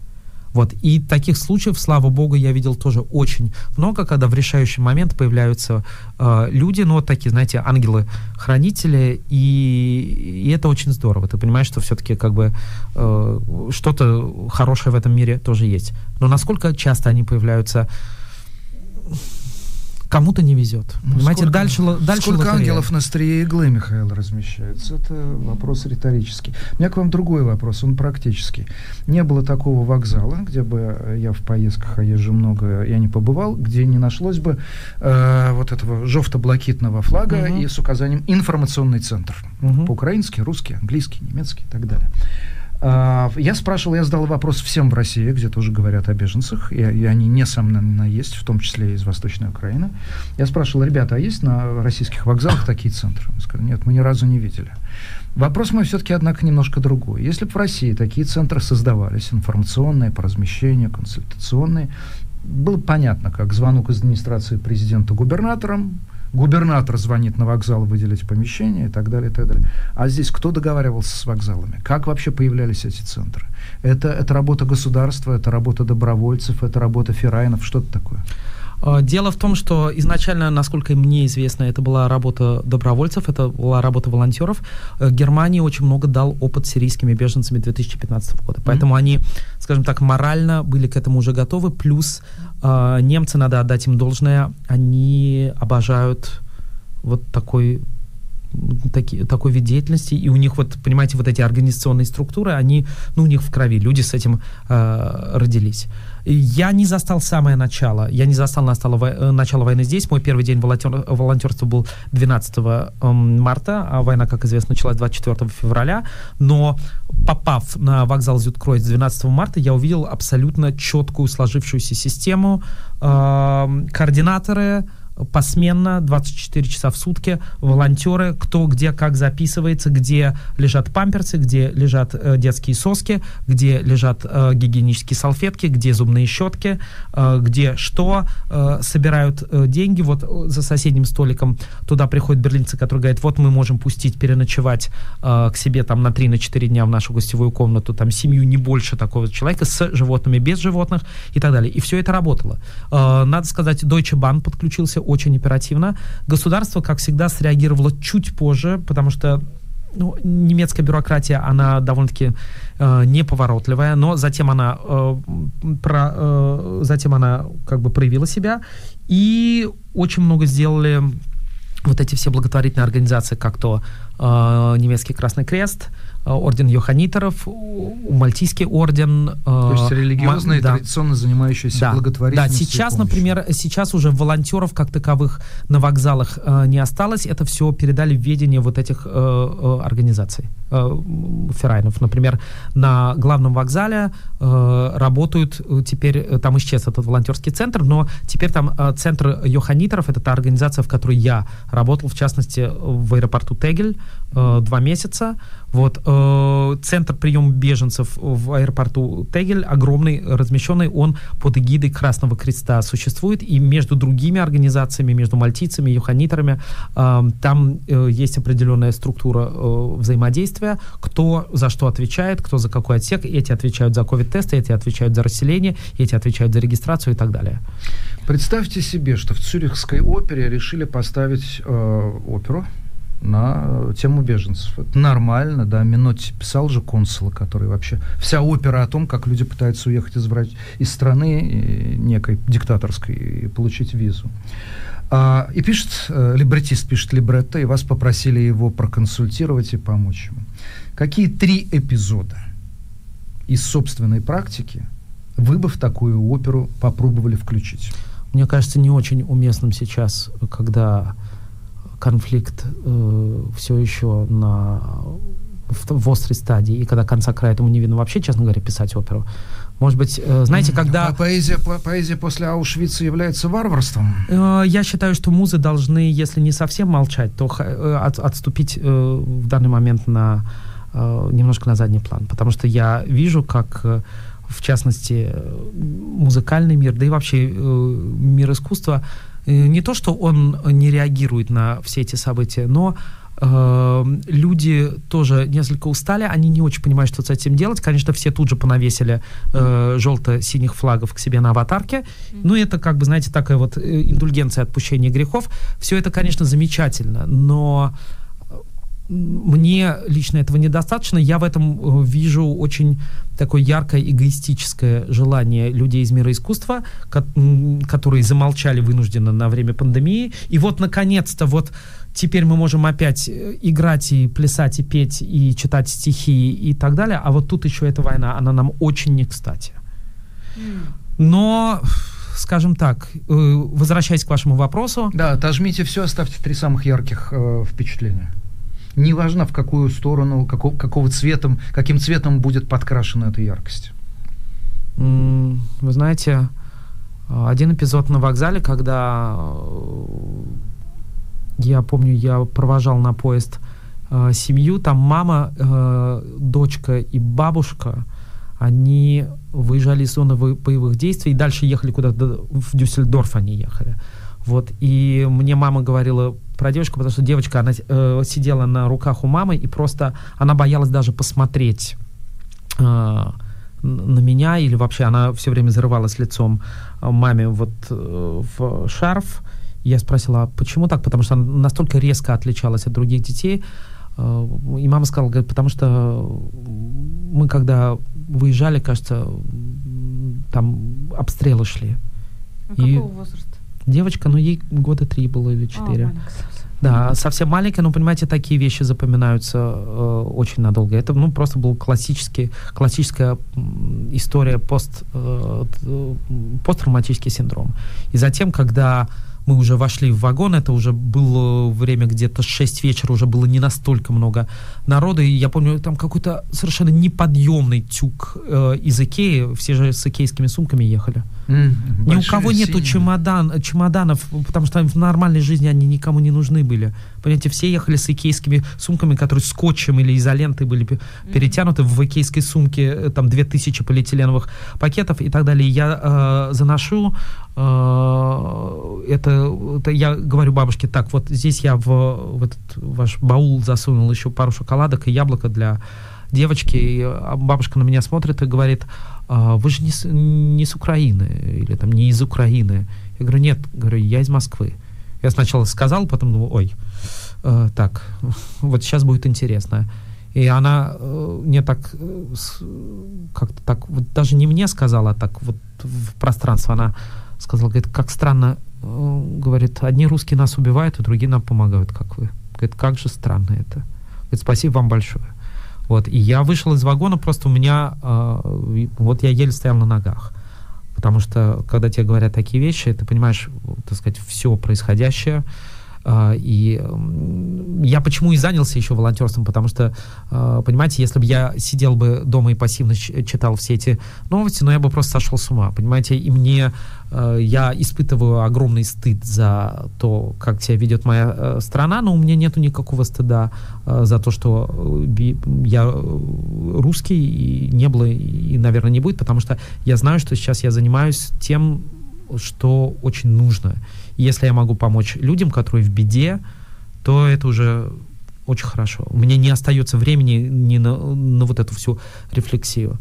Вот. И таких случаев, слава богу, я видел тоже очень много, когда в решающий момент появляются э, люди, ну, вот такие, знаете, ангелы-хранители, и, и это очень здорово. Ты понимаешь, что все-таки как бы э, что-то хорошее в этом мире тоже есть. Но насколько часто они появляются Кому-то не везет. Ну, Понимаете, сколько, дальше, дальше Сколько лотерея. ангелов на острие иглы, Михаил, размещается? Это вопрос риторический. У меня к вам другой вопрос, он практический. Не было такого вокзала, где бы я в поездках, а езжу много, я не побывал, где не нашлось бы э, вот этого жовто-блакитного флага Мгм. и с указанием «информационный центр». Мгм. По-украински, русский, английский, немецкий и так далее. А, Я спрашивал, я задал вопрос всем в России, где тоже говорят о беженцах, и, и они, несомненно, есть, в том числе из Восточной Украины. Я спрашивал, ребята, а есть на российских вокзалах такие центры? Они сказали, нет, мы ни разу не видели. Вопрос мой все-таки, однако, немножко другой. Если бы в России такие центры создавались, информационные, по размещению, консультационные, было бы понятно, как звонок из администрации президента губернаторам, губернатор звонит на вокзал выделить помещение и так далее, и так далее. А здесь кто договаривался с вокзалами? Как вообще появлялись эти центры? Это, это работа государства, это работа добровольцев, это работа ферайнов, что это такое? Э, Дело в том, что изначально, насколько мне известно, это была работа добровольцев, это была работа волонтеров. Э, Германии очень много дал опыт сирийскими беженцами 2015 года. Поэтому они, скажем так, морально были к этому уже готовы. Плюс э, немцы, надо отдать им должное, они обожают вот такой таки, такой вид деятельности, и у них вот, понимаете, вот эти организационные структуры, они, ну, у них в крови, люди с этим э, родились. Я не застал самое начало, я не застал настало, вой- э, начало войны здесь, мой первый день волонтер, волонтерства был 12 эм, марта, а война, как известно, началась 24 февраля, но попав на вокзал Зюткройц 12 марта, я увидел абсолютно четкую сложившуюся систему, эм, координаторы, посменно, 24 часа в сутки, волонтеры, кто где как записывается, где лежат памперсы, где лежат э, детские соски, где лежат э, гигиенические салфетки, где зубные щетки, э, где что, э, собирают э, деньги. Вот э, за соседним столиком туда приходят берлинцы, которые говорят, вот мы можем пустить переночевать э, к себе там на 3-4 дня в нашу гостевую комнату, там семью не больше такого человека, с животными, без животных и так далее. И все это работало. Э, надо сказать, Deutsche Bahn подключился очень оперативно. Государство, как всегда, среагировало чуть позже, потому что ну, немецкая бюрократия, она довольно-таки э, неповоротливая, но затем она, э, про, э, затем она как бы проявила себя, и очень много сделали вот эти все благотворительные организации, как то э, немецкий Красный Крест, э, орден Йоханиторов, у- Мальтийский орден. э, То есть религиозные, ма- да. традиционно занимающиеся Да. благотворительностью. Да, сейчас, например, сейчас уже волонтеров как таковых на вокзалах э, не осталось. Это все передали в ведение вот этих э, э, организаций, э, ферайнов. Например, на главном вокзале э, работают э, теперь, э, там исчез этот волонтерский центр, но теперь там э, центр Йоханиторов, это та организация, в которой я работал, в частности, в аэропорту Тегель э, два месяца. Вот, э, центр приема беженцев в аэропорту Тегель, огромный, размещенный, он под эгидой Красного Креста. Существует, и между другими организациями, между мальтийцами, юханиторами, э, там э, есть определенная структура э, взаимодействия, кто за что отвечает, кто за какой отсек, эти отвечают за ковид-тесты, эти отвечают за расселение, эти отвечают за регистрацию и так далее. Представьте себе, что в Цюрихской опере решили поставить э, оперу на тему беженцев. Это нормально, да. Минотти писал же консула, который вообще... Вся опера о том, как люди пытаются уехать из, из страны э, некой диктаторской и получить визу. А, и пишет, э, либретист пишет либретто, и вас попросили его проконсультировать и помочь ему. Какие три эпизода из собственной практики вы бы в такую оперу попробовали включить? Мне кажется, не очень уместным сейчас, когда конфликт э, все еще на в, в острой стадии, и когда конца края этому не видно вообще, честно говоря, писать оперу. Может быть, э, знаете, когда... А поэзия, по, поэзия после Аушвица является варварством? Э, я считаю, что музы должны, если не совсем молчать, то э, от, отступить э, в данный момент на э, немножко на задний план. Потому что я вижу, как, э, в частности, музыкальный мир, да и вообще э, мир искусства, э, не то, что он не реагирует на все эти события, но э, люди тоже несколько устали, они не очень понимают, что с этим делать. Конечно, все тут же понавесили э, желто-синих флагов к себе на аватарке. Ну, это, как бы, знаете, такая вот э, индульгенция отпущения грехов. Все это, конечно, замечательно, но мне лично этого недостаточно. Я в этом э, вижу очень такое яркое эгоистическое желание людей из мира искусства, которые замолчали вынужденно на время пандемии. И вот, наконец-то, вот теперь мы можем опять э, играть и плясать, и петь, и читать стихи и так далее. А вот тут еще эта война, она нам очень не кстати. Но скажем так, э, возвращаясь к вашему вопросу. Да, отожмите все, оставьте три самых ярких э, впечатления неважно в какую сторону, какого, какого цветом, каким цветом будет подкрашена эта яркость. Вы знаете, один эпизод на вокзале, когда э, я помню, я провожал на поезд э, семью, там мама, э, дочка и бабушка, они выезжали из зоны боевых действий и дальше ехали куда-то в Дюссельдорф они ехали. Вот, и мне мама говорила про девочку, потому что девочка, она э, сидела на руках у мамы, и просто она боялась даже посмотреть э, на меня, или вообще она все время зарывалась лицом э, маме вот э, в шарф. Я спросила, а почему так? Потому что она настолько резко отличалась от других детей. Э, и мама сказала, говорит, потому что мы когда выезжали, кажется, там обстрелы шли. А и... какого возраста? Девочка, ну ей года три было или четыре. О, да, совсем маленькая, но, понимаете, такие вещи запоминаются э, очень надолго. Это, ну, просто был классический, классическая история пост, э, посттравматический синдром. И затем, когда мы уже вошли в вагон, это уже было время где-то 6 вечера, уже было не настолько много народа, и я помню, там какой-то совершенно неподъемный тюк э, из Икеи, все же с икейскими сумками ехали. Mm, Ни у кого нету чемодан, чемоданов, потому что в нормальной жизни они никому не нужны были. Понимаете, все ехали с икейскими сумками, которые скотчем или изолентой были mm-hmm. перетянуты в икейской сумке, э, там 2000 полиэтиленовых пакетов и так далее. Я э, заношу э, это, это, я говорю бабушке, так, вот здесь я в, в этот ваш баул засунул еще пару шоколадок и яблоко для девочки, и а, бабушка на меня смотрит и говорит, а, вы же не с, не с Украины, или там не из Украины. Я говорю, нет, говорю, я из Москвы. Я сначала сказал, потом думаю, ой, э, так, вот сейчас будет интересно. И она э, мне так, э, как-то так, вот даже не мне сказала, а так вот в пространство она сказала, говорит, как странно, э, говорит, одни русские нас убивают, а другие нам помогают, как вы. Говорит, как же странно это. Говорит, спасибо вам большое. Вот, и я вышел из вагона, просто у меня, э, вот я еле стоял на ногах. Потому что, когда тебе говорят такие вещи, ты понимаешь, так сказать, все происходящее, и я почему и занялся еще волонтерством, потому что, а, понимаете, если бы я сидел бы дома и пассивно читал все эти новости, ну, я бы просто сошел с ума, понимаете, и мне, а, я испытываю огромный стыд за то, как себя ведет моя э, страна, но у меня нету никакого стыда за то, что э, я русский, и не было, и, наверное, не будет, потому что я знаю, что сейчас я занимаюсь тем, что очень нужно. Если я могу помочь людям, которые в беде, то это уже очень хорошо. Меня не остается времени ни на, на вот эту всю рефлексию.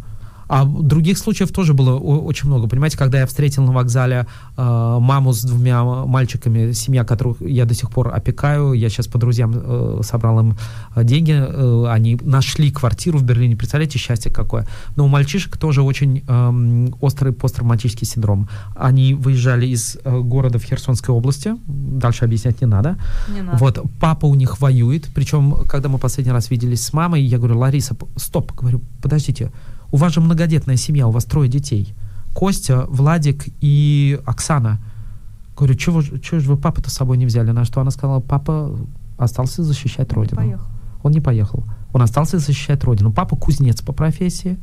А других случаев тоже было очень много. Понимаете, когда я встретил на вокзале э, маму с двумя мальчиками, семья которых я до сих пор опекаю, я сейчас по друзьям э, собрал им э, деньги, э, они нашли квартиру в Берлине, представляете, счастье какое. Но у мальчишек тоже очень э, острый посттравматический синдром. Они выезжали из э, города в Херсонской области, дальше объяснять не надо. не надо. Вот, папа у них воюет, причем, когда мы последний раз виделись с мамой, я говорю, Лариса, стоп, говорю, подождите, у вас же многодетная семья, у вас трое детей. Костя, Владик и Оксана. Говорю, чего, чего же вы папу-то с собой не взяли? На что она сказала, папа остался защищать родину. Не поехал. Он не поехал. Он остался защищать родину. Папа кузнец по профессии.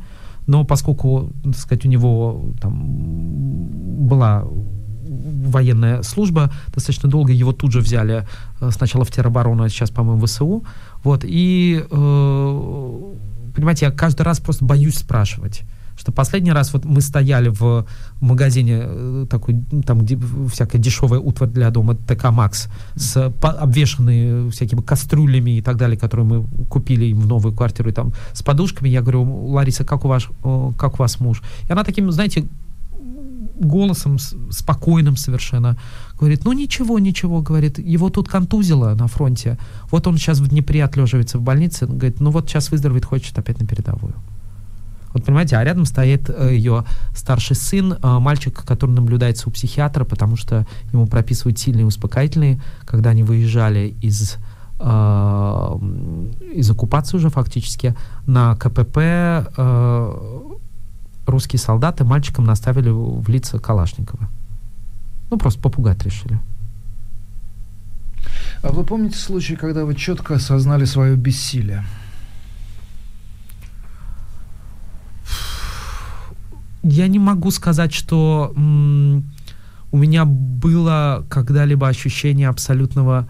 но поскольку, так сказать, у него там была военная служба достаточно долго, его тут же взяли э, сначала в тероборону, а сейчас, по-моему, в ВСУ, вот, и, э, понимаете, я каждый раз просто боюсь спрашивать, что последний раз вот мы стояли в магазине э, такой, ну, там где всякая дешевая утварь для дома ТК Макс, с по, обвешанные всякими кастрюлями и так далее, которые мы купили им в новую квартиру, и там с подушками. Я говорю, Лариса, как у вас, как у вас муж? И она таким, знаете, голосом спокойным совершенно. Говорит, ну ничего, ничего, говорит, его тут контузило на фронте, вот он сейчас в Днепре отлеживается в больнице, говорит, ну вот сейчас выздороветь, хочет опять на передовую. Вот понимаете, а рядом стоит э, ее старший сын, э, мальчик, который наблюдается у психиатра, потому что ему прописывают сильные успокоительные, когда они выезжали из э, из оккупации уже фактически на КПП русские солдаты мальчикам наставили в лица Калашникова. Ну, просто попугать решили. А вы помните случай, когда вы четко осознали свое бессилие? Я не могу сказать, что у меня было когда-либо ощущение абсолютного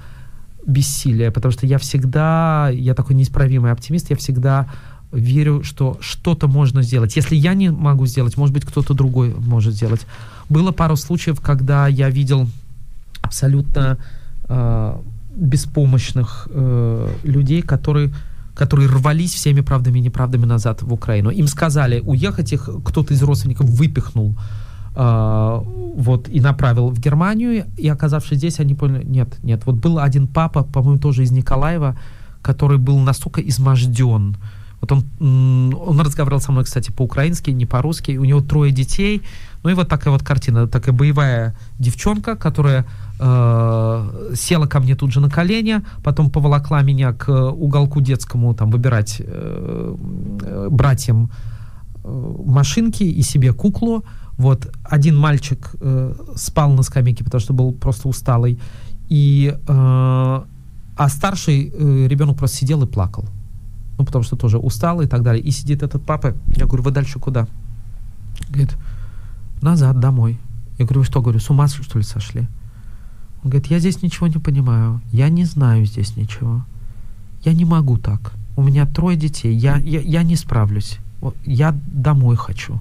бессилия, потому что я всегда, я такой неисправимый оптимист, я всегда верю, что что-то можно сделать. Если я не могу сделать, может быть, кто-то другой может сделать. Было пару случаев, когда я видел абсолютно э, беспомощных э, людей, которые которые рвались всеми правдами и неправдами назад в Украину. Им сказали уехать, их кто-то из родственников выпихнул э, вот, и направил в Германию, и оказавшись здесь, они поняли, нет, нет. Вот был один папа, по-моему, тоже из Николаева, который был настолько изможден, вот он, он разговаривал со мной, кстати, по-украински, не по-русски. У него трое детей. Ну и вот такая вот картина, такая боевая девчонка, которая э, села ко мне тут же на колени, потом поволокла меня к уголку детскому, там, выбирать э, э братьям э, машинки и себе куклу. Вот один мальчик э, спал на скамейке, потому что был просто усталый. И, э, а старший э, ребенок просто сидел и плакал ну, потому что тоже устал и так далее. И сидит этот папа, я говорю, вы дальше куда? Говорит, назад, домой. Я говорю, вы что, говорю, с ума что ли сошли? Он говорит, я здесь ничего не понимаю, я не знаю здесь ничего. Я не могу так. У меня трое детей, я, я, я не справлюсь. Я домой хочу.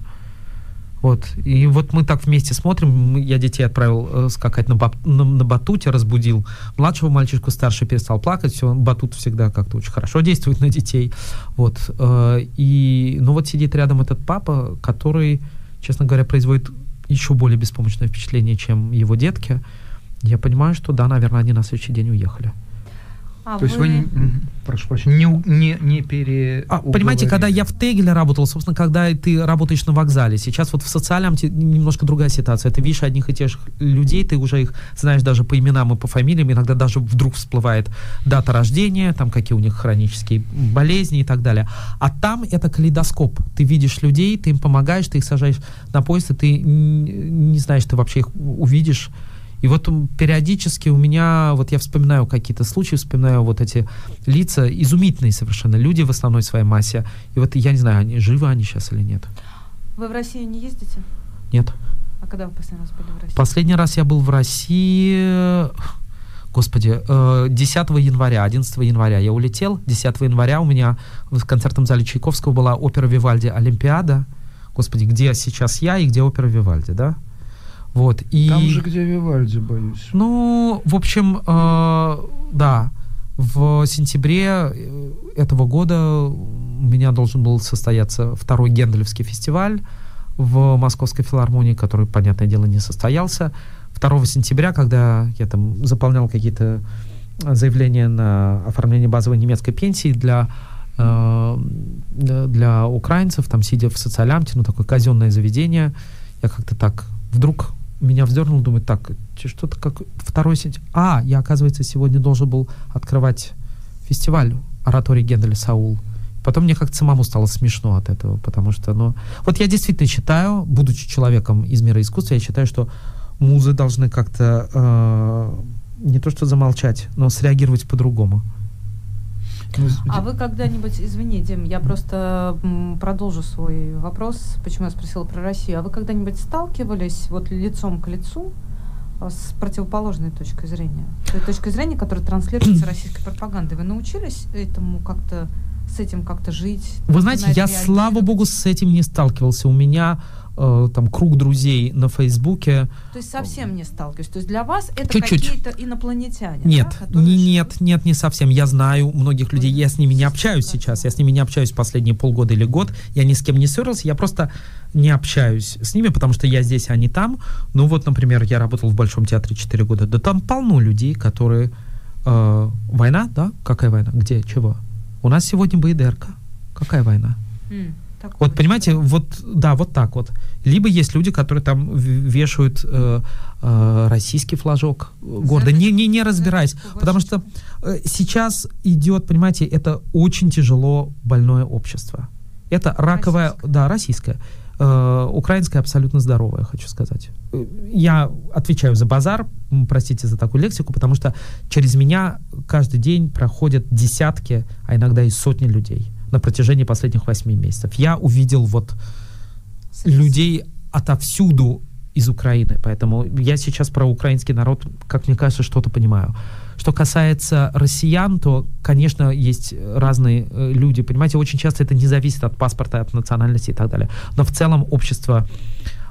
Вот. И вот мы так вместе смотрим. Я детей отправил э, скакать на, бат, на, на батуте, разбудил младшего мальчишку, старший перестал плакать. Все, батут всегда как-то очень хорошо действует на детей. Вот. Э, и, ну вот сидит рядом этот папа, который, честно говоря, производит еще более беспомощное впечатление, чем его детки. Я понимаю, что да, наверное, они на следующий день уехали. А То вы... есть вы не, прошу прощения, не, не, не пере... А, понимаете, когда я в Тегеле работал, собственно, когда ты работаешь на вокзале, сейчас вот в социальном немножко другая ситуация. Ты видишь одних и тех же людей, ты уже их знаешь даже по именам и по фамилиям, иногда даже вдруг всплывает дата рождения, там какие у них хронические болезни и так далее. А там это калейдоскоп. Ты видишь людей, ты им помогаешь, ты их сажаешь на поезд, и ты не знаешь, ты вообще их увидишь и вот периодически у меня, вот я вспоминаю какие-то случаи, вспоминаю вот эти лица, изумительные совершенно люди в основной своей массе. И вот я не знаю, они живы они сейчас или нет. Вы в Россию не ездите? Нет. А когда вы последний раз были в России? Последний раз я был в России, господи, 10 э, января, 11 января я улетел. 10 января у меня в концертном зале Чайковского была опера Вивальди «Олимпиада». Господи, где сейчас я и где опера Вивальди, да? Вот, и... Там же, где Вивальди, боюсь. Ну, в общем, э, да, в сентябре э, этого года у меня должен был состояться второй Генделевский фестиваль в Московской филармонии, который, понятное дело, не состоялся. 2 сентября, когда я там заполнял какие-то заявления на оформление базовой немецкой пенсии для э, для украинцев, там сидя в социалямте, ну такое казенное заведение, я как-то так вдруг меня вздернул, думаю, так, что-то как второй сентября. А, я, оказывается, сегодня должен был открывать фестиваль оратории Генделя Саул. Потом мне как-то самому стало смешно от этого, потому что, ну, вот я действительно считаю, будучи человеком из мира искусства, я считаю, что музы должны как-то э, не то что замолчать, но среагировать по-другому. А вы когда-нибудь, извини, Дим, я просто продолжу свой вопрос, почему я спросила про Россию. А вы когда-нибудь сталкивались вот лицом к лицу а, с противоположной точкой зрения? Той точкой зрения, которая транслируется российской пропагандой. Вы научились этому как-то с этим как-то жить? Вы знаете, я, слава богу, с этим не сталкивался. У меня э, там круг друзей на Фейсбуке. То есть совсем не сталкиваюсь. То есть для вас это Чуть-чуть. какие-то инопланетяне? Нет, да, не, нет, нет, не совсем. Я знаю многих людей, я с ними не общаюсь сейчас, я с ними не общаюсь последние полгода или год, я ни с кем не ссорился, я просто не общаюсь с ними, потому что я здесь, а не там. Ну вот, например, я работал в Большом театре 4 года, да там полно людей, которые... Э, война, да? Какая война? Где? Чего? У нас сегодня БИДРК. Какая война? Mm. Такое вот понимаете, вот да, вот так вот. Либо есть люди, которые там вешают э, э, российский флажок города, не, не, не разбираясь. Потому что э, сейчас идет, понимаете, это очень тяжело больное общество. Это раковое, российское. да, российское. Э, украинское абсолютно здоровое, хочу сказать. Э, я отвечаю за базар, простите за такую лексику, потому что через меня каждый день проходят десятки, а иногда и сотни людей на протяжении последних восьми месяцев. Я увидел вот людей отовсюду из Украины, поэтому я сейчас про украинский народ, как мне кажется, что-то понимаю. Что касается россиян, то, конечно, есть разные э, люди, понимаете, очень часто это не зависит от паспорта, от национальности и так далее. Но в целом общество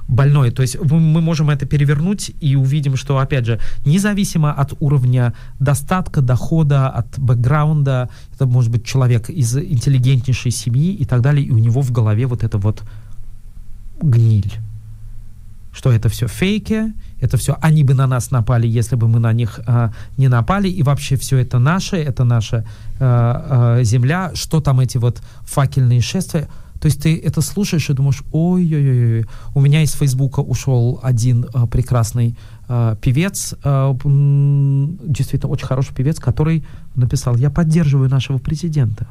больной. То есть мы можем это перевернуть и увидим, что, опять же, независимо от уровня достатка, дохода, от бэкграунда, это может быть человек из интеллигентнейшей семьи и так далее, и у него в голове вот это вот гниль что это все фейки, это все они бы на нас напали, если бы мы на них э, не напали, и вообще все это наше, это наша э, э, земля, что там эти вот факельные шествия. То есть ты это слушаешь и думаешь, ой-ой-ой, у меня из Фейсбука ушел один э, прекрасный э, певец, э, действительно очень хороший певец, который написал, я поддерживаю нашего президента.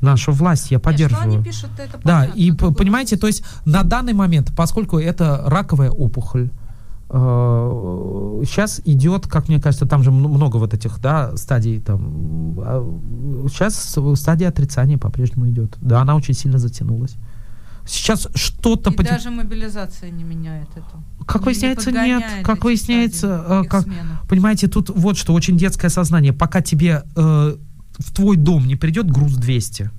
Нашу власть я поддерживаю. Нет, что они пишут, это да, и понимаете, то есть на данный момент, поскольку это раковая опухоль, сейчас э, идет, как мне кажется, там же много вот этих, да, стадий там. Сейчас а, стадия отрицания по-прежнему идет. Да, она очень сильно затянулась. Сейчас что-то... И потеп... даже мобилизация не меняет это. Как выясняется, не нет. Как выясняется, э, как, понимаете, тут вот что, очень детское сознание. Пока тебе э, в твой дом не придет груз 200,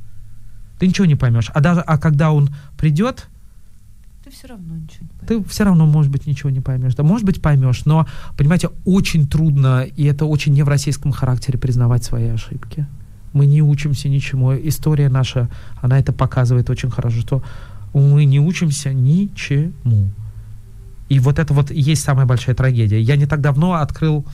ты ничего не поймешь. А даже, а когда он придет, ты все равно ничего не поймешь. Ты все равно, может быть, ничего не поймешь. Да, может быть, поймешь, но, понимаете, очень трудно, и это очень не в российском характере признавать свои ошибки. Мы не учимся ничему. История наша, она это показывает очень хорошо, что мы не учимся ничему. И вот это вот есть самая большая трагедия. Я не так давно открыл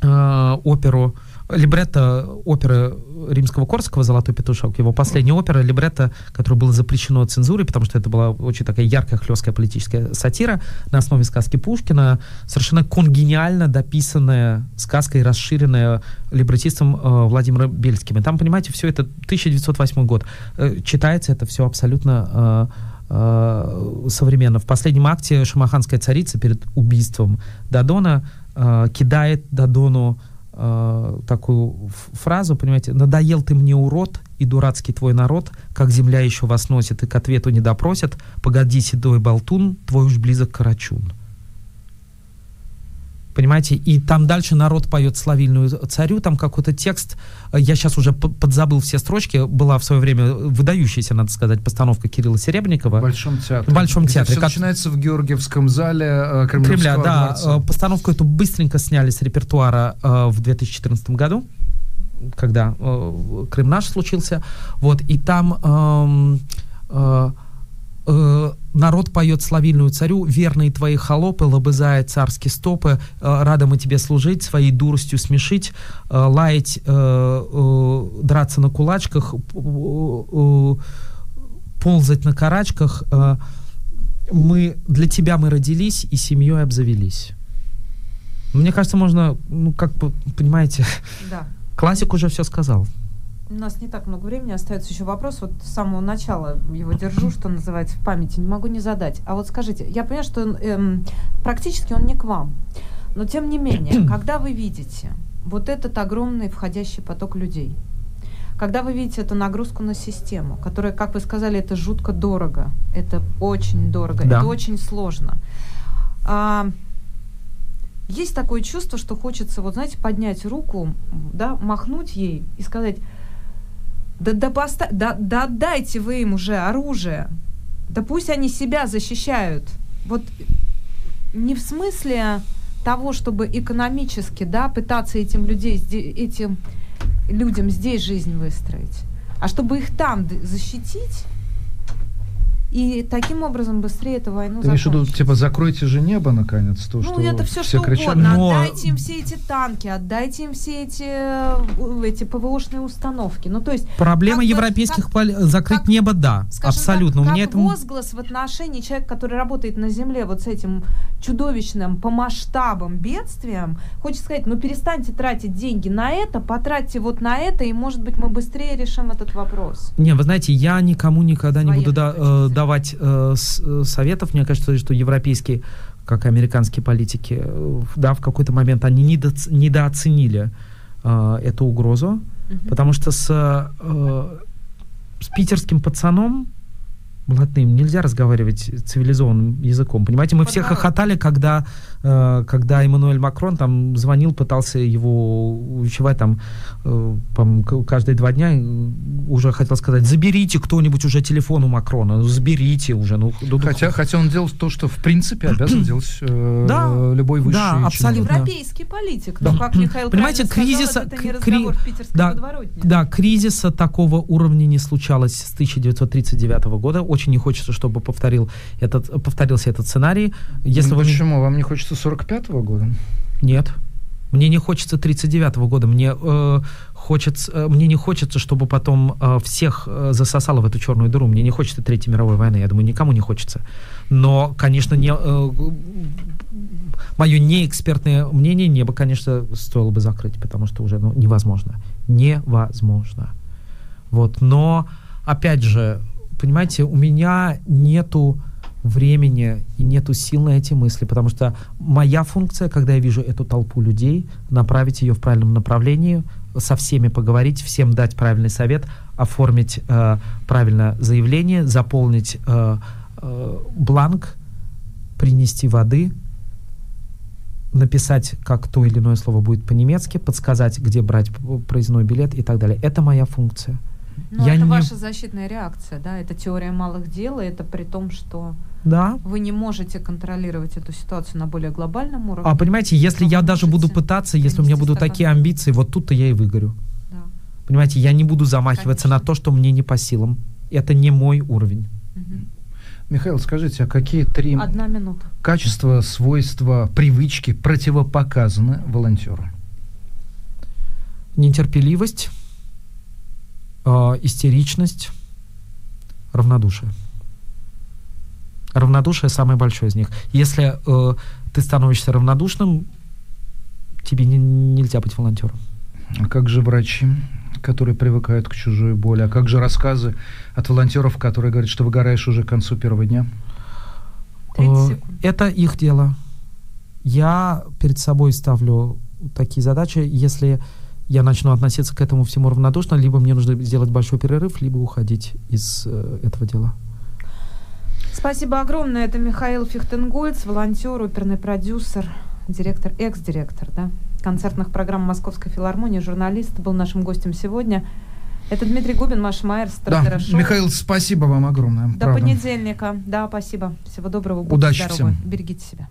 э, оперу либретто оперы римского Корского «Золотой петушок», его последняя опера, либретто, которое было запрещено цензурой, потому что это была очень такая яркая, хлесткая политическая сатира на основе сказки Пушкина, совершенно конгениально дописанная сказка и расширенная либретистом э, Владимиром Бельским. И там, понимаете, все это 1908 год. Э, читается это все абсолютно э, э, современно. В последнем акте шамаханская царица перед убийством Дадона э, кидает Дадону э, такую фразу, понимаете, «надоел ты мне, урод, и дурацкий твой народ, как земля еще вас носит и к ответу не допросят, погоди, седой болтун, твой уж близок карачун». Понимаете, и там дальше народ поет славильную царю, там какой-то текст, я сейчас уже подзабыл все строчки, была в свое время выдающаяся, надо сказать, постановка Кирилла Серебрякова. В Большом театре. В Большом театре. Все как... начинается в Георгиевском зале э, Кремля, да. Дворца. Э, постановку эту быстренько сняли с репертуара э, в 2014 году когда э, Крым наш случился, вот, и там э, э, э, народ поет славильную царю, верные твои холопы, лобызая царские стопы, э, рада мы тебе служить, своей дуростью смешить, э, лаять, э, э, драться на кулачках, э, э, ползать на карачках. Э, мы, для тебя мы родились и семьей обзавелись. Мне кажется, можно, ну, как бы, понимаете, да. классик уже все сказал. У нас не так много времени, остается еще вопрос. Вот с самого начала его держу, что называется, в памяти, не могу не задать. А вот скажите, я понимаю, что эм, практически он не к вам, но тем не менее, когда вы видите вот этот огромный входящий поток людей. Когда вы видите эту нагрузку на систему, которая, как вы сказали, это жутко дорого, это очень дорого, Да. это очень сложно. А, есть такое чувство, что хочется, вот знаете, поднять руку, да, махнуть ей и сказать, да, да, поста- да, да отдайте вы им уже оружие, да пусть они себя защищают. Вот не в смысле того, чтобы экономически, да, пытаться этим людей, этим людям здесь жизнь выстроить, а чтобы их там защитить и таким образом быстрее эту войну Ты имеешь в виду, типа, закройте Женеба, наконец, то, Ну, что это все, все что кричат. угодно. Но- Отдайте им все эти танки, отдайте им все эти, э, эти ПВОшные установки. Ну, то есть, Проблема Как европейских как- поли- закрыть как- небо, да, скажем абсолютно. так, У меня как это возглас в отношении человека, который работает на Земле вот с этим чудовищным по масштабам бедствием, хочет сказать, ну, перестаньте тратить деньги на это, потратьте вот на это, и, может быть, мы быстрее решим этот вопрос. Не, вы знаете, я никому никогда не С буду да- давать э, с- э, советов. Мне кажется, что европейские, как и американские политики, э, да, в какой-то момент они недоц- недооценили э, эту угрозу, потому что с, э, с питерским пацаном блатным нельзя разговаривать цивилизованным языком. Понимаете, мы все Подворот. хохотали, когда, когда Эммануэль Макрон там звонил, пытался его увещевать там э, по-моему, к- каждые два дня э, уже хотел сказать, заберите кто-нибудь уже телефон у Макрона, ну, заберите уже. Ну, ну, ну, Хотя, хотя он делал то, что в принципе обязан делать э, Да, любой высший да, чиновник. абсолютно. Европейский политик, но, как Михаил Понимаете, кризиса- сказал, это не к- разговор кри- да, подворотне. Да, кризиса такого уровня не случалось с 1939 года. Очень не хочется, чтобы повторил этот, повторился этот сценарий. Если Ну, вы... Почему? Вам не хочется 45-го года? Нет. Мне не хочется 39 года. Мне э, хочется, э, мне не хочется, чтобы потом э, всех э, засосало в эту черную дыру. Мне не хочется Третьей мировой войны. Я думаю, никому не хочется. Но, конечно, не, э, мое неэкспертное мнение небо, конечно, стоило бы закрыть, потому что уже ну, невозможно. Невозможно. Вот. Но, опять же, понимаете, у меня нету времени и нету сил на эти мысли, потому что моя функция, когда я вижу эту толпу людей, направить ее в правильном направлении, со всеми поговорить, всем дать правильный совет, оформить э, правильно заявление, заполнить э, э, бланк, принести воды, написать, как то или иное слово будет по-немецки, подсказать, где брать п- проездной билет и так далее. Это моя функция. Ну, Я это не- ваша защитная реакция, да, это теория малых дел, и это при том, что Да. вы не можете контролировать эту ситуацию на более глобальном уровне. А понимаете, если Но я даже буду пытаться, если у меня будут стакан. такие амбиции, вот тут-то я и выгорю. Да. Понимаете, я не буду замахиваться на Конечно. то, что мне не по силам. Это не мой уровень. Михаил, скажите, а какие три Одна минута. качества, свойства, привычки противопоказаны волонтеру? Нетерпеливость, э, истеричность, равнодушие. Равнодушие самое большое из них. Если э, ты становишься равнодушным, тебе не- нельзя быть волонтером. А как же врачи, которые привыкают к чужой боли? А как же рассказы от волонтеров, которые говорят, что выгораешь уже к концу первого дня? 30 Э. Это их дело. Я перед собой ставлю такие задачи. Если я начну относиться к этому всему равнодушно, либо мне нужно сделать большой перерыв, либо уходить из э, этого дела. Спасибо огромное. Это Михаил Фихтенгольц, волонтер, оперный продюсер, директор, экс-директор, да, концертных программ Московской филармонии, журналист, был нашим гостем сегодня. Это Дмитрий Губин, Маша Майер, Да, Шоу. Михаил, спасибо вам огромное. До правда. понедельника. Да, спасибо. Всего доброго. Будьте Удачи здоровы. всем. Берегите себя.